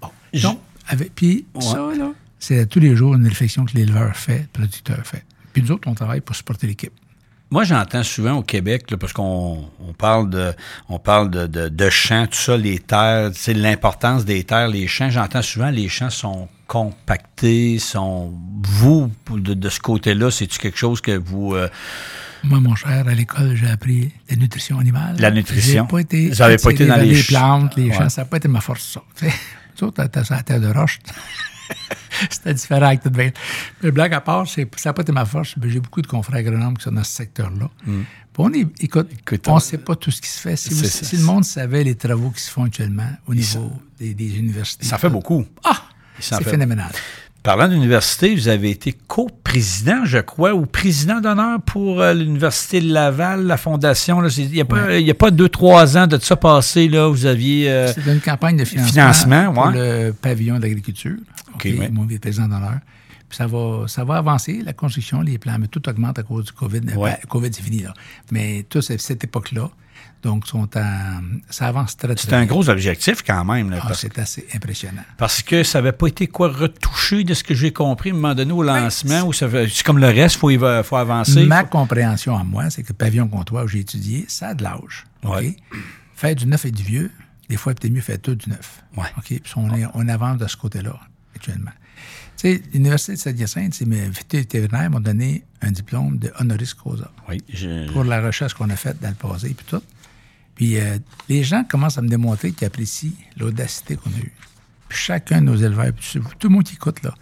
Bon. Donc, avec, puis ça, là, c'est tous les jours une réflexion que l'éleveur fait, le producteur fait. Puis nous autres, on travaille pour supporter l'équipe. Moi, j'entends souvent au Québec, là, parce qu'on on parle de on parle de, de, de champs, tout ça, les terres, tu sais, l'importance des terres, les champs. J'entends souvent les champs sont compactés, sont vous de, de ce côté-là, c'est-tu quelque chose que vous euh, Moi, mon cher, à l'école, j'ai appris la nutrition animale. La nutrition. Pas été avez pas été dans les les plantes, les Ouais. champs. Ça n'a pas été ma force, ça. Tu sais, t'as ça à la terre de roche. C'était différent avec tout bien. Mais blague à part, ça n'a pas été ma force. J'ai beaucoup de confrères agronomes qui sont dans ce secteur-là. Puis on est, écoute, Mm. Écoute, on ne sait pas tout ce qui se fait. Si, vous- le monde savait les travaux qui se font actuellement au niveau des, des universités. ça fait beaucoup. Ah! C'est phénoménal. Parlant d'université, vous avez été co-président, je crois, ou président d'honneur pour euh, l'Université de Laval, la fondation. Il n'y a, pas- a deux, trois ans de ça passé, là, vous aviez... euh, C'est une campagne de financement, Financement, pour ouais. le pavillon d'agriculture. OK, OK, ouais. Mon vice-président d'honneur. Puis ça va, ça va avancer, la construction, les plans, mais tout augmente à cause du COVID. Ben, COVID, c'est fini, là. Mais tout c'est cette époque-là. Donc, sont en, ça avance très, très c'est un gros objectif quand même. là, Ah, parce, c'est assez impressionnant. parce que ça n'avait pas été quoi retouché de ce que j'ai compris à un moment donné au lancement, fait- c'est comme le reste, il faut, y faut avancer. Ma compréhension à moi, c'est que le pavillon comptoir où j'ai étudié, ça a de l'âge. Ouais. Faire du neuf et du vieux, des fois, peut-être mieux faire tout du neuf. Ouais. OK? Puis on, est- on avance de ce côté-là, actuellement. Tu sais, l'Université de Saint-Hyacinthe, c'est mes vétérinaires m'ont donné un diplôme de honoris causa Oui, je- pour la recherche qu'on a faite dans le passé, puis tout. Puis euh, les gens commencent à me démontrer qu'ils apprécient l'audacité qu'on a eue. Puis chacun de nos éleveurs, puis tout le monde qui écoute, là,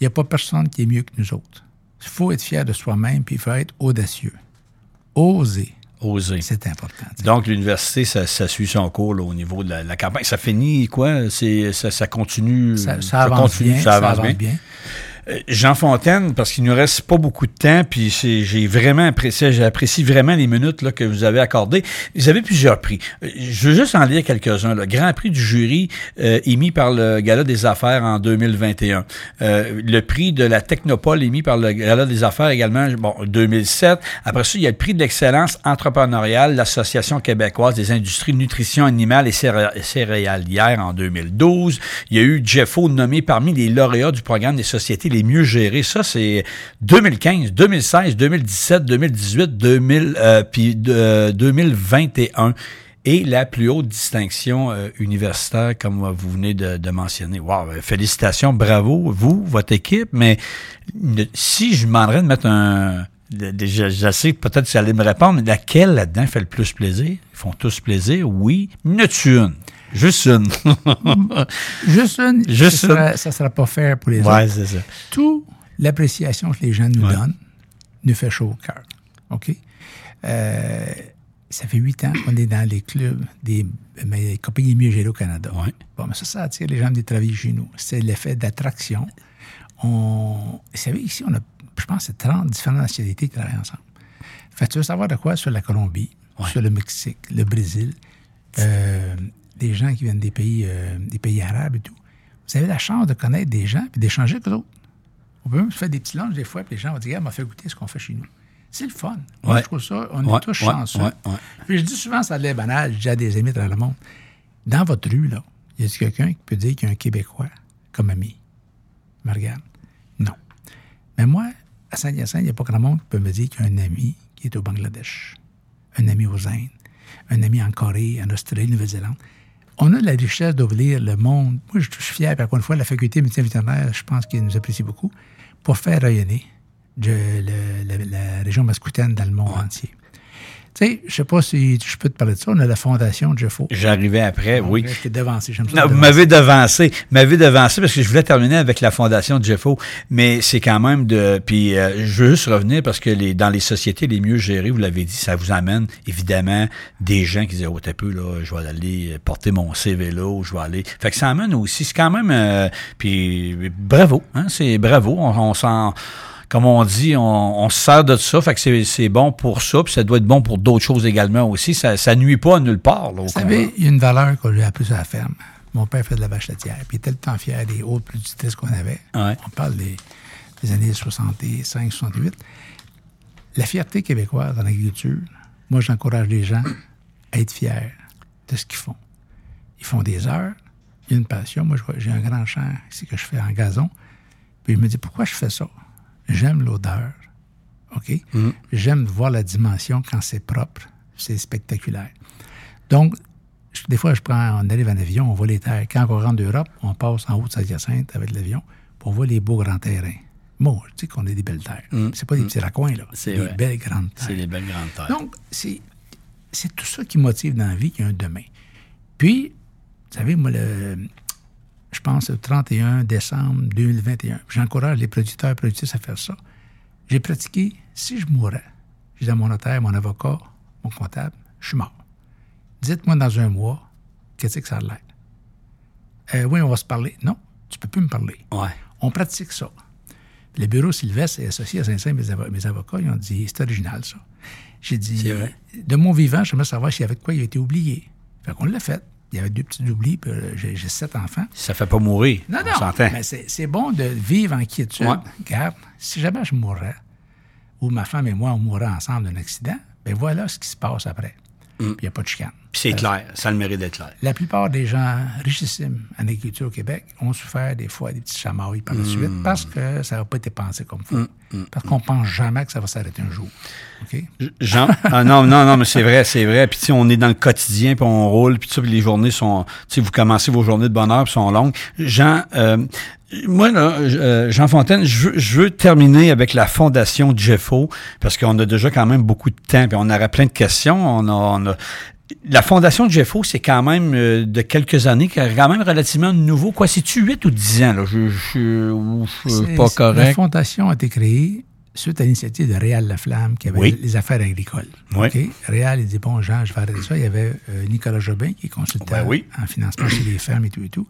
il n'y a pas personne qui est mieux que nous autres. Il faut être fier de soi-même, puis il faut être audacieux. Oser, oser. c'est important. Donc, l'université, ça, ça suit son cours là, au niveau de la, la campagne. Ça finit quoi? C'est, ça, ça continue? ça, ça avance continue, bien, ça avance bien? bien. Euh, Jean Fontaine, parce qu'il nous reste pas beaucoup de temps, puis j'ai vraiment apprécié, j'apprécie vraiment les minutes là, que vous avez accordées. Vous avez plusieurs prix. Euh, Je veux juste en lire quelques-uns. Le Grand Prix du jury euh, émis par le Gala des Affaires en 2021. Euh, le prix de la Technopole émis par le Gala des Affaires également, bon, 2007. Après ça, il y a le prix de l'excellence entrepreneuriale, l'Association québécoise des industries de nutrition animale et céré- céréalière en 2012. Il y a eu Jeffo nommé parmi les lauréats du programme des sociétés mieux gérées. Ça, c'est 2015, 2016, 2017, 2018, 2000, euh, puis euh, 2021. et la plus haute distinction euh, universitaire, comme vous venez de, mentionner. Wow, euh, félicitations, bravo, vous, votre équipe, mais ne- si je demanderais de mettre un... Je, sais peut-être que ça allait me répondre, mais laquelle là-dedans fait le plus plaisir? Ils font tous plaisir, oui. N'as-tu une? Juste une. Juste une, Juste ça sera, ça sera pas fair pour les autres. ouais, c'est ça. Tout l'appréciation que les gens nous Ouais. donnent nous fait chaud au cœur. OK? Euh, ça fait huit ans qu'on est dans les clubs des, mais, compagnies mieux gérées au Canada. Ouais. Bon, mais ça, ça attire les gens venir travailler chez nous. C'est l'effet d'attraction. On, vous savez, ici, on a, je pense, c'est 30 différentes nationalités qui travaillent ensemble. Fait tu veux savoir de quoi sur la Colombie, sur le Mexique, le Brésil, euh, des gens qui viennent des pays, euh, des pays arabes et tout. Vous avez la chance de connaître des gens et d'échanger avec eux autres. On peut même se faire des petits lunchs des fois, puis les gens vont dire, ah, m'a fait goûter ce qu'on fait chez nous. C'est le fun. Moi, Ouais. je trouve ça, on Ouais, est tous chanceux. ouais. Puis je dis souvent, ça a l'air banal, je dis à des amis travers le monde, dans votre rue, là, y a quelqu'un qui peut dire qu'il y a un Québécois comme ami? Me regarde. Non. Mais moi, à Saint-Hyacinthe, il n'y a pas grand monde qui peut me dire qu'il y a un ami qui est au Bangladesh, un ami aux Indes, un ami en Corée, en Australie, Nouvelle-Zélande. On a la richesse d'ouvrir le monde. Moi, je suis fier, puis encore une fois, la faculté de médecine vétérinaire, je pense qu'ils nous apprécient beaucoup, pour faire rayonner de- le- la, la région mascoutaine dans le monde entier. Tu sais, je sais pas si je peux te parler de ça. On a la fondation Jeffo. J'arrivais après, oui. Je t'ai devancé, j'aime ça. Non, vous m'avez devancé. Vous m'avez devancé parce que je voulais terminer avec la fondation de Jeffo, mais c'est quand même de. Puis euh, je veux juste revenir parce que les, dans les sociétés les mieux gérées, vous l'avez dit, ça vous amène évidemment des gens qui disent Oh, t'es peu, là, je vais aller porter mon CV là, je vais aller. Fait que ça amène aussi. C'est quand même. euh, puis bravo, hein, c'est bravo. On, on s'en. Comme on dit, on, on se sert de ça, fait que c'est- c'est bon pour ça, puis ça doit être bon pour d'autres choses également aussi. Ça, ça nuit pas à nulle part. Là, au Vous savez, il y a une valeur qu'on lui a appris sur la ferme. Mon père fait de la vache laitière, puis il était le temps fier des hautes productrices qu'on avait. Ouais. On parle des, des années 65, 68. La fierté québécoise dans l'agriculture, moi, j'encourage les gens à être fiers de ce qu'ils font. Ils font des heures, il y a une passion. Moi, j'ai un grand champ ici que je fais en gazon. Puis je me dis, pourquoi je fais ça? J'aime l'odeur. OK? J'aime voir la dimension quand c'est propre. C'est spectaculaire. Donc, je- des fois, je prends, on arrive en avion, on voit les terres. Quand on rentre d'Europe, on passe en haut de Saint-Hyacinthe avec l'avion, puis on voit les beaux grands terrains. Bon, tu sais qu'on a des belles terres. C'est pas des petits raccoins, là. C'est des vrai. belles grandes terres. C'est les belles grandes terres. Donc, c'est, c'est tout ça qui motive dans la vie qu'il y a un demain. Puis, vous savez, moi, le, je pense le 31 décembre 2021, j'encourage les producteurs et productrices à faire ça. J'ai pratiqué, si je mourais, j'ai dit à mon notaire, mon avocat, mon comptable, je suis mort. Dites-moi dans un mois, qu'est-ce que ça a l'air? Euh, oui, on va se parler. Non, tu peux plus me parler. Ouais. On pratique ça. Le bureau Sylvestre est associé à Saint-Saint, mes, mes avocats, ils ont dit c'est original, ça. J'ai dit de mon vivant, j'aimerais savoir s'il y avait de quoi il a été oublié. Fait qu'on l'a fait. Il y avait deux petits oublis, puis euh, j'ai j'ai sept enfants. Ça fait pas mourir. Non, on non, s'entend. mais c'est c'est bon de vivre en quiétude. Ouais. Regarde, si jamais je mourrais, ou ma femme et moi, on mourrait ensemble d'un accident, ben voilà ce qui se passe après. Mm. Puis il n'y a pas de chicane. Puis c'est clair. Ça a le mérite d'être clair. La plupart des gens richissimes en agriculture au Québec ont souffert des fois des petits chamailles par la Mm. suite parce que ça n'a pas été pensé comme faut. Parce qu'on pense jamais que ça va s'arrêter un jour. OK? Jean, ah non, non, non, mais c'est vrai, c'est vrai. Puis tu sais, on est dans le quotidien, puis on roule, puis puis les journées sont, tu sais, vous commencez vos journées de bonheur, puis sont longues. Jean, euh, moi là, euh, Jean Fontaine, je veux, je veux terminer avec la fondation Jeffo, parce qu'on a déjà quand même beaucoup de temps, puis on aura plein de questions. On a, on a- la fondation Jeffo, c'est quand même euh, de quelques années, quand même relativement nouveau. Quoi, c'est-tu 8 ou 10 ans, là? Je, je suis pas La correct? fondation a été créée suite à l'initiative de Réal Laflamme qui avait Oui. les affaires agricoles. Oui. Réal, il dit Bon, Jean, je vais arrêter ça. Il y avait euh, Nicolas Jobin qui est consultant Ben oui. en financement chez les fermes et tout et tout.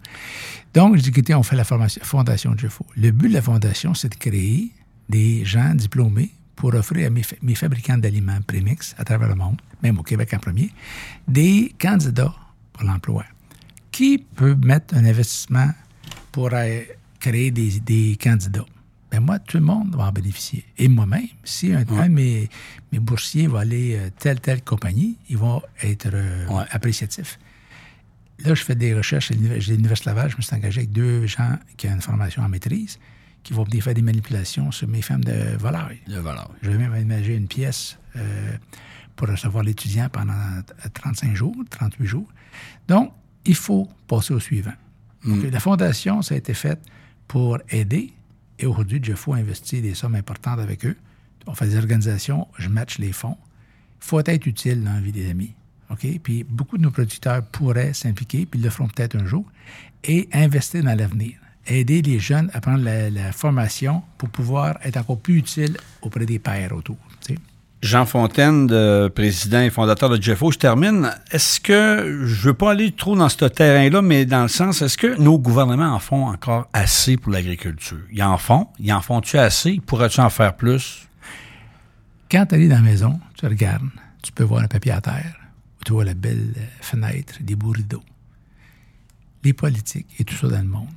Donc, je dis écoutez, on fait la formation, fondation Jeffo. Le but de la fondation, c'est de créer des gens diplômés pour offrir à mes, fa- mes fabricants d'aliments prémix à travers le monde, même au Québec en premier, des candidats pour l'emploi. Qui peut mettre un investissement pour euh, créer des, des candidats? Ben moi, tout le monde va en bénéficier. Et moi-même, si un, de mes, mes boursiers va aller euh, telle, telle compagnie, ils vont être euh, Ouais. appréciatifs. Là, je fais des recherches à l'Université Laval. Je me suis engagé avec deux gens qui ont une formation en maîtrise, qui vont venir faire des manipulations sur mes femmes de volailles. Le valeur. Je vais même aménager une pièce euh, pour recevoir l'étudiant pendant 35 jours, 38 jours. Donc, il faut passer au suivant. Donc, La fondation, ça a été faite pour aider. Et aujourd'hui, Jeffo investit des sommes importantes avec eux. On fait des organisations, je match les fonds. Il faut être utile dans la vie des amis. OK? Puis beaucoup de nos producteurs pourraient s'impliquer, puis ils le feront peut-être un jour, et investir dans l'avenir. Aider les jeunes à prendre la, formation pour pouvoir être encore plus utile auprès des pairs autour. Jean Fontaine, de- président et fondateur de Jeffo, je termine. Est-ce que, je veux pas aller trop dans ce terrain-là, mais dans le sens, est-ce que nos gouvernements en font encore assez pour l'agriculture? Ils en font? Ils en font-tu assez? Pourrais-tu en faire plus? Quand tu arrives dans la maison, tu regardes, tu peux voir un papier à terre, ou tu vois la belle euh, fenêtre, des beaux rideaux. Les politiques et tout ça dans le monde.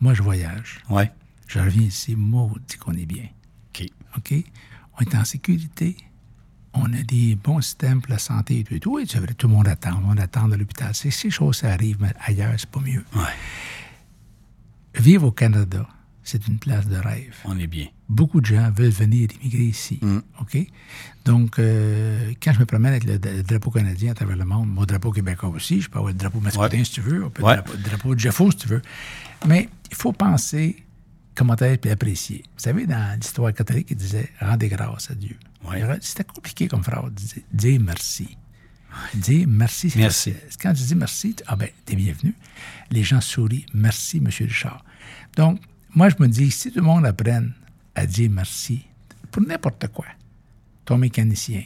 Moi, je voyage. Oui. Je reviens ici, maudit qu'on est bien. OK. OK? On est en sécurité. On a des bons systèmes pour la santé et tout. et tout. Oui, c'est vrai, tout le monde attend. Tout le monde attend à l'hôpital. C'est ces choses, ça arrive, mais ailleurs, c'est pas mieux. Ouais. Vivre au Canada, c'est une place de rêve. On est bien. beaucoup de gens veulent venir immigrer ici. OK? Donc, euh, quand je me promène avec le, le drapeau canadien à travers le monde, mon drapeau québécois aussi, je peux avoir le drapeau masculin Ouais. si tu veux, on peut Ouais. le drapeau, de Jeffo si tu veux. Mais il faut penser comment être et apprécier. Vous savez, dans l'histoire catholique, il disait rendez grâce à Dieu. Ouais. C'était compliqué comme phrase. Dire, merci. Dire merci, c'est Merci. Quand tu dis merci, tu- ah ben, t'es bienvenu. Les gens sourient. Merci, M. Richard. Donc, moi, je me dis, si tout le monde apprenne à dire merci pour n'importe quoi, ton mécanicien,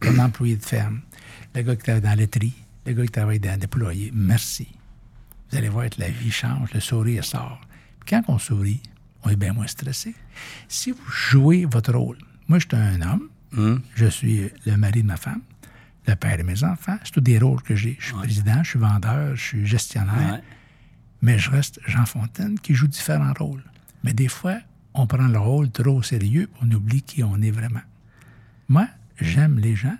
ton employé de ferme, le gars qui travaille dans la laiterie, le gars qui travaille dans le déployé, merci. Vous allez voir que la vie change, le sourire sort. Puis quand on sourit, on est bien moins stressé. Si vous jouez votre rôle, moi, je suis un homme, je suis le mari de ma femme, le père de mes enfants, c'est tous des rôles que j'ai. Je suis président, je suis vendeur, je suis gestionnaire, Ouais. mais je reste Jean Fontaine qui joue différents rôles. Mais des fois, on prend le rôle trop au sérieux, on oublie qui on est vraiment. Moi, j'aime les gens,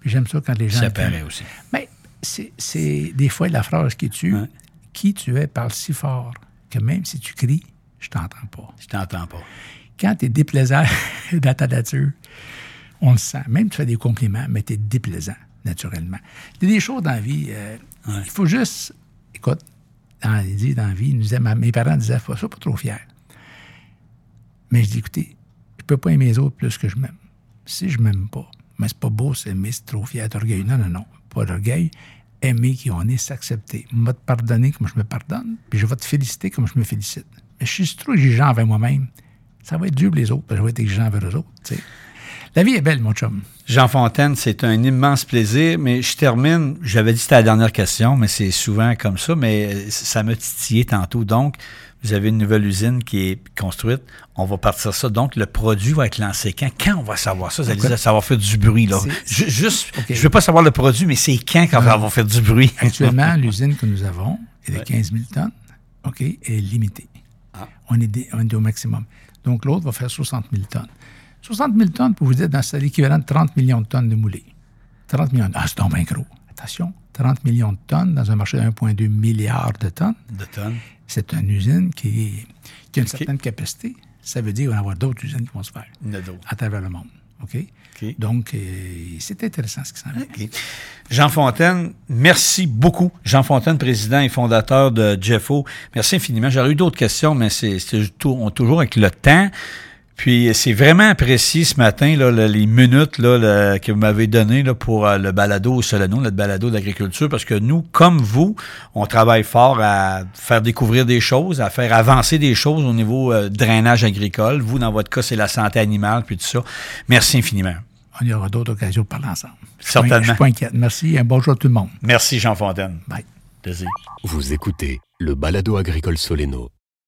puis j'aime ça quand les gens... Ça paraît aussi. Mais c'est, c'est des fois la phrase qui tue. Ouais. Qui tu es parle si fort que même si tu cries, je t'entends pas. Je t'entends pas. Quand tu es déplaisant dans ta nature, on le sent. Même tu fais des compliments, mais tu es déplaisant, naturellement. Il y a des choses dans la vie, euh, il faut juste... Écoute, dans, dit dans la vie, nous mes parents disaient, faut ça pas trop fier. Mais je dis, écoutez, je peux pas aimer les autres plus que je m'aime. Si je m'aime pas, mais c'est pas beau, c'est aimer, c'est trop fier, orgueilleux. Non, non, non, pas d'orgueil. Aimer qui on est, s'accepter. Je vais te pardonner comme je me pardonne, puis je vais te féliciter comme je me félicite. Mais je suis trop exigeant envers moi-même. Ça va être dur pour les autres, parce que je vais être exigeant envers eux autres. tu sais. La vie est belle, mon chum. Jean Fontaine, c'est un immense plaisir, mais je termine, j'avais dit que c'était la dernière question, mais c'est souvent comme ça, mais euh, ça m'a titillé tantôt. Donc, vous avez une nouvelle usine qui est construite, on va partir ça. Donc, le produit va être lancé quand? Quand on va savoir ça? Vous allez dire, ça va faire du bruit, là. Juste, je veux pas savoir le produit, mais c'est quand quand ça va faire du bruit? Actuellement, l'usine que nous avons est de 15 000 tonnes, OK, est limitée. On, est on est au maximum. Donc, l'autre va faire 60 000 tonnes. 60 000 tonnes, pour vous dire, dans- c'est l'équivalent de 30 millions de tonnes de moulées. 30 millions. Ah, c'est donc bien gros. Attention, 30 millions de tonnes dans un marché de 1,2 milliard de tonnes. De tonnes. C'est une usine qui, qui a une certaine capacité. Ça veut dire qu'il va y avoir d'autres usines qui vont se faire Il y en a d'autres. à travers le monde. OK? OK. Donc, euh, c'est intéressant ce qui s'en vient. OK. Jean Fontaine, merci beaucoup. Jean Fontaine, président et fondateur de Jeffo. Merci infiniment. J'aurais eu d'autres questions, mais c'est toujours avec le temps. Puis c'est vraiment apprécié ce matin, là, le- les minutes là, le- que vous m'avez données là, pour euh, le balado au Solano, notre balado d'agriculture, parce que nous, comme vous, on travaille fort à faire découvrir des choses, à faire avancer des choses au niveau euh, drainage agricole. Vous, dans votre cas, c'est la santé animale, puis tout ça. Merci infiniment. On y aura d'autres occasions de parler ensemble. Je suis pas- Certainement. Je suis pas inquiète. Merci et un bonjour à tout le monde. Merci, Jean Fontaine. Bye. Plaisir. Vous écoutez le balado agricole Soleno.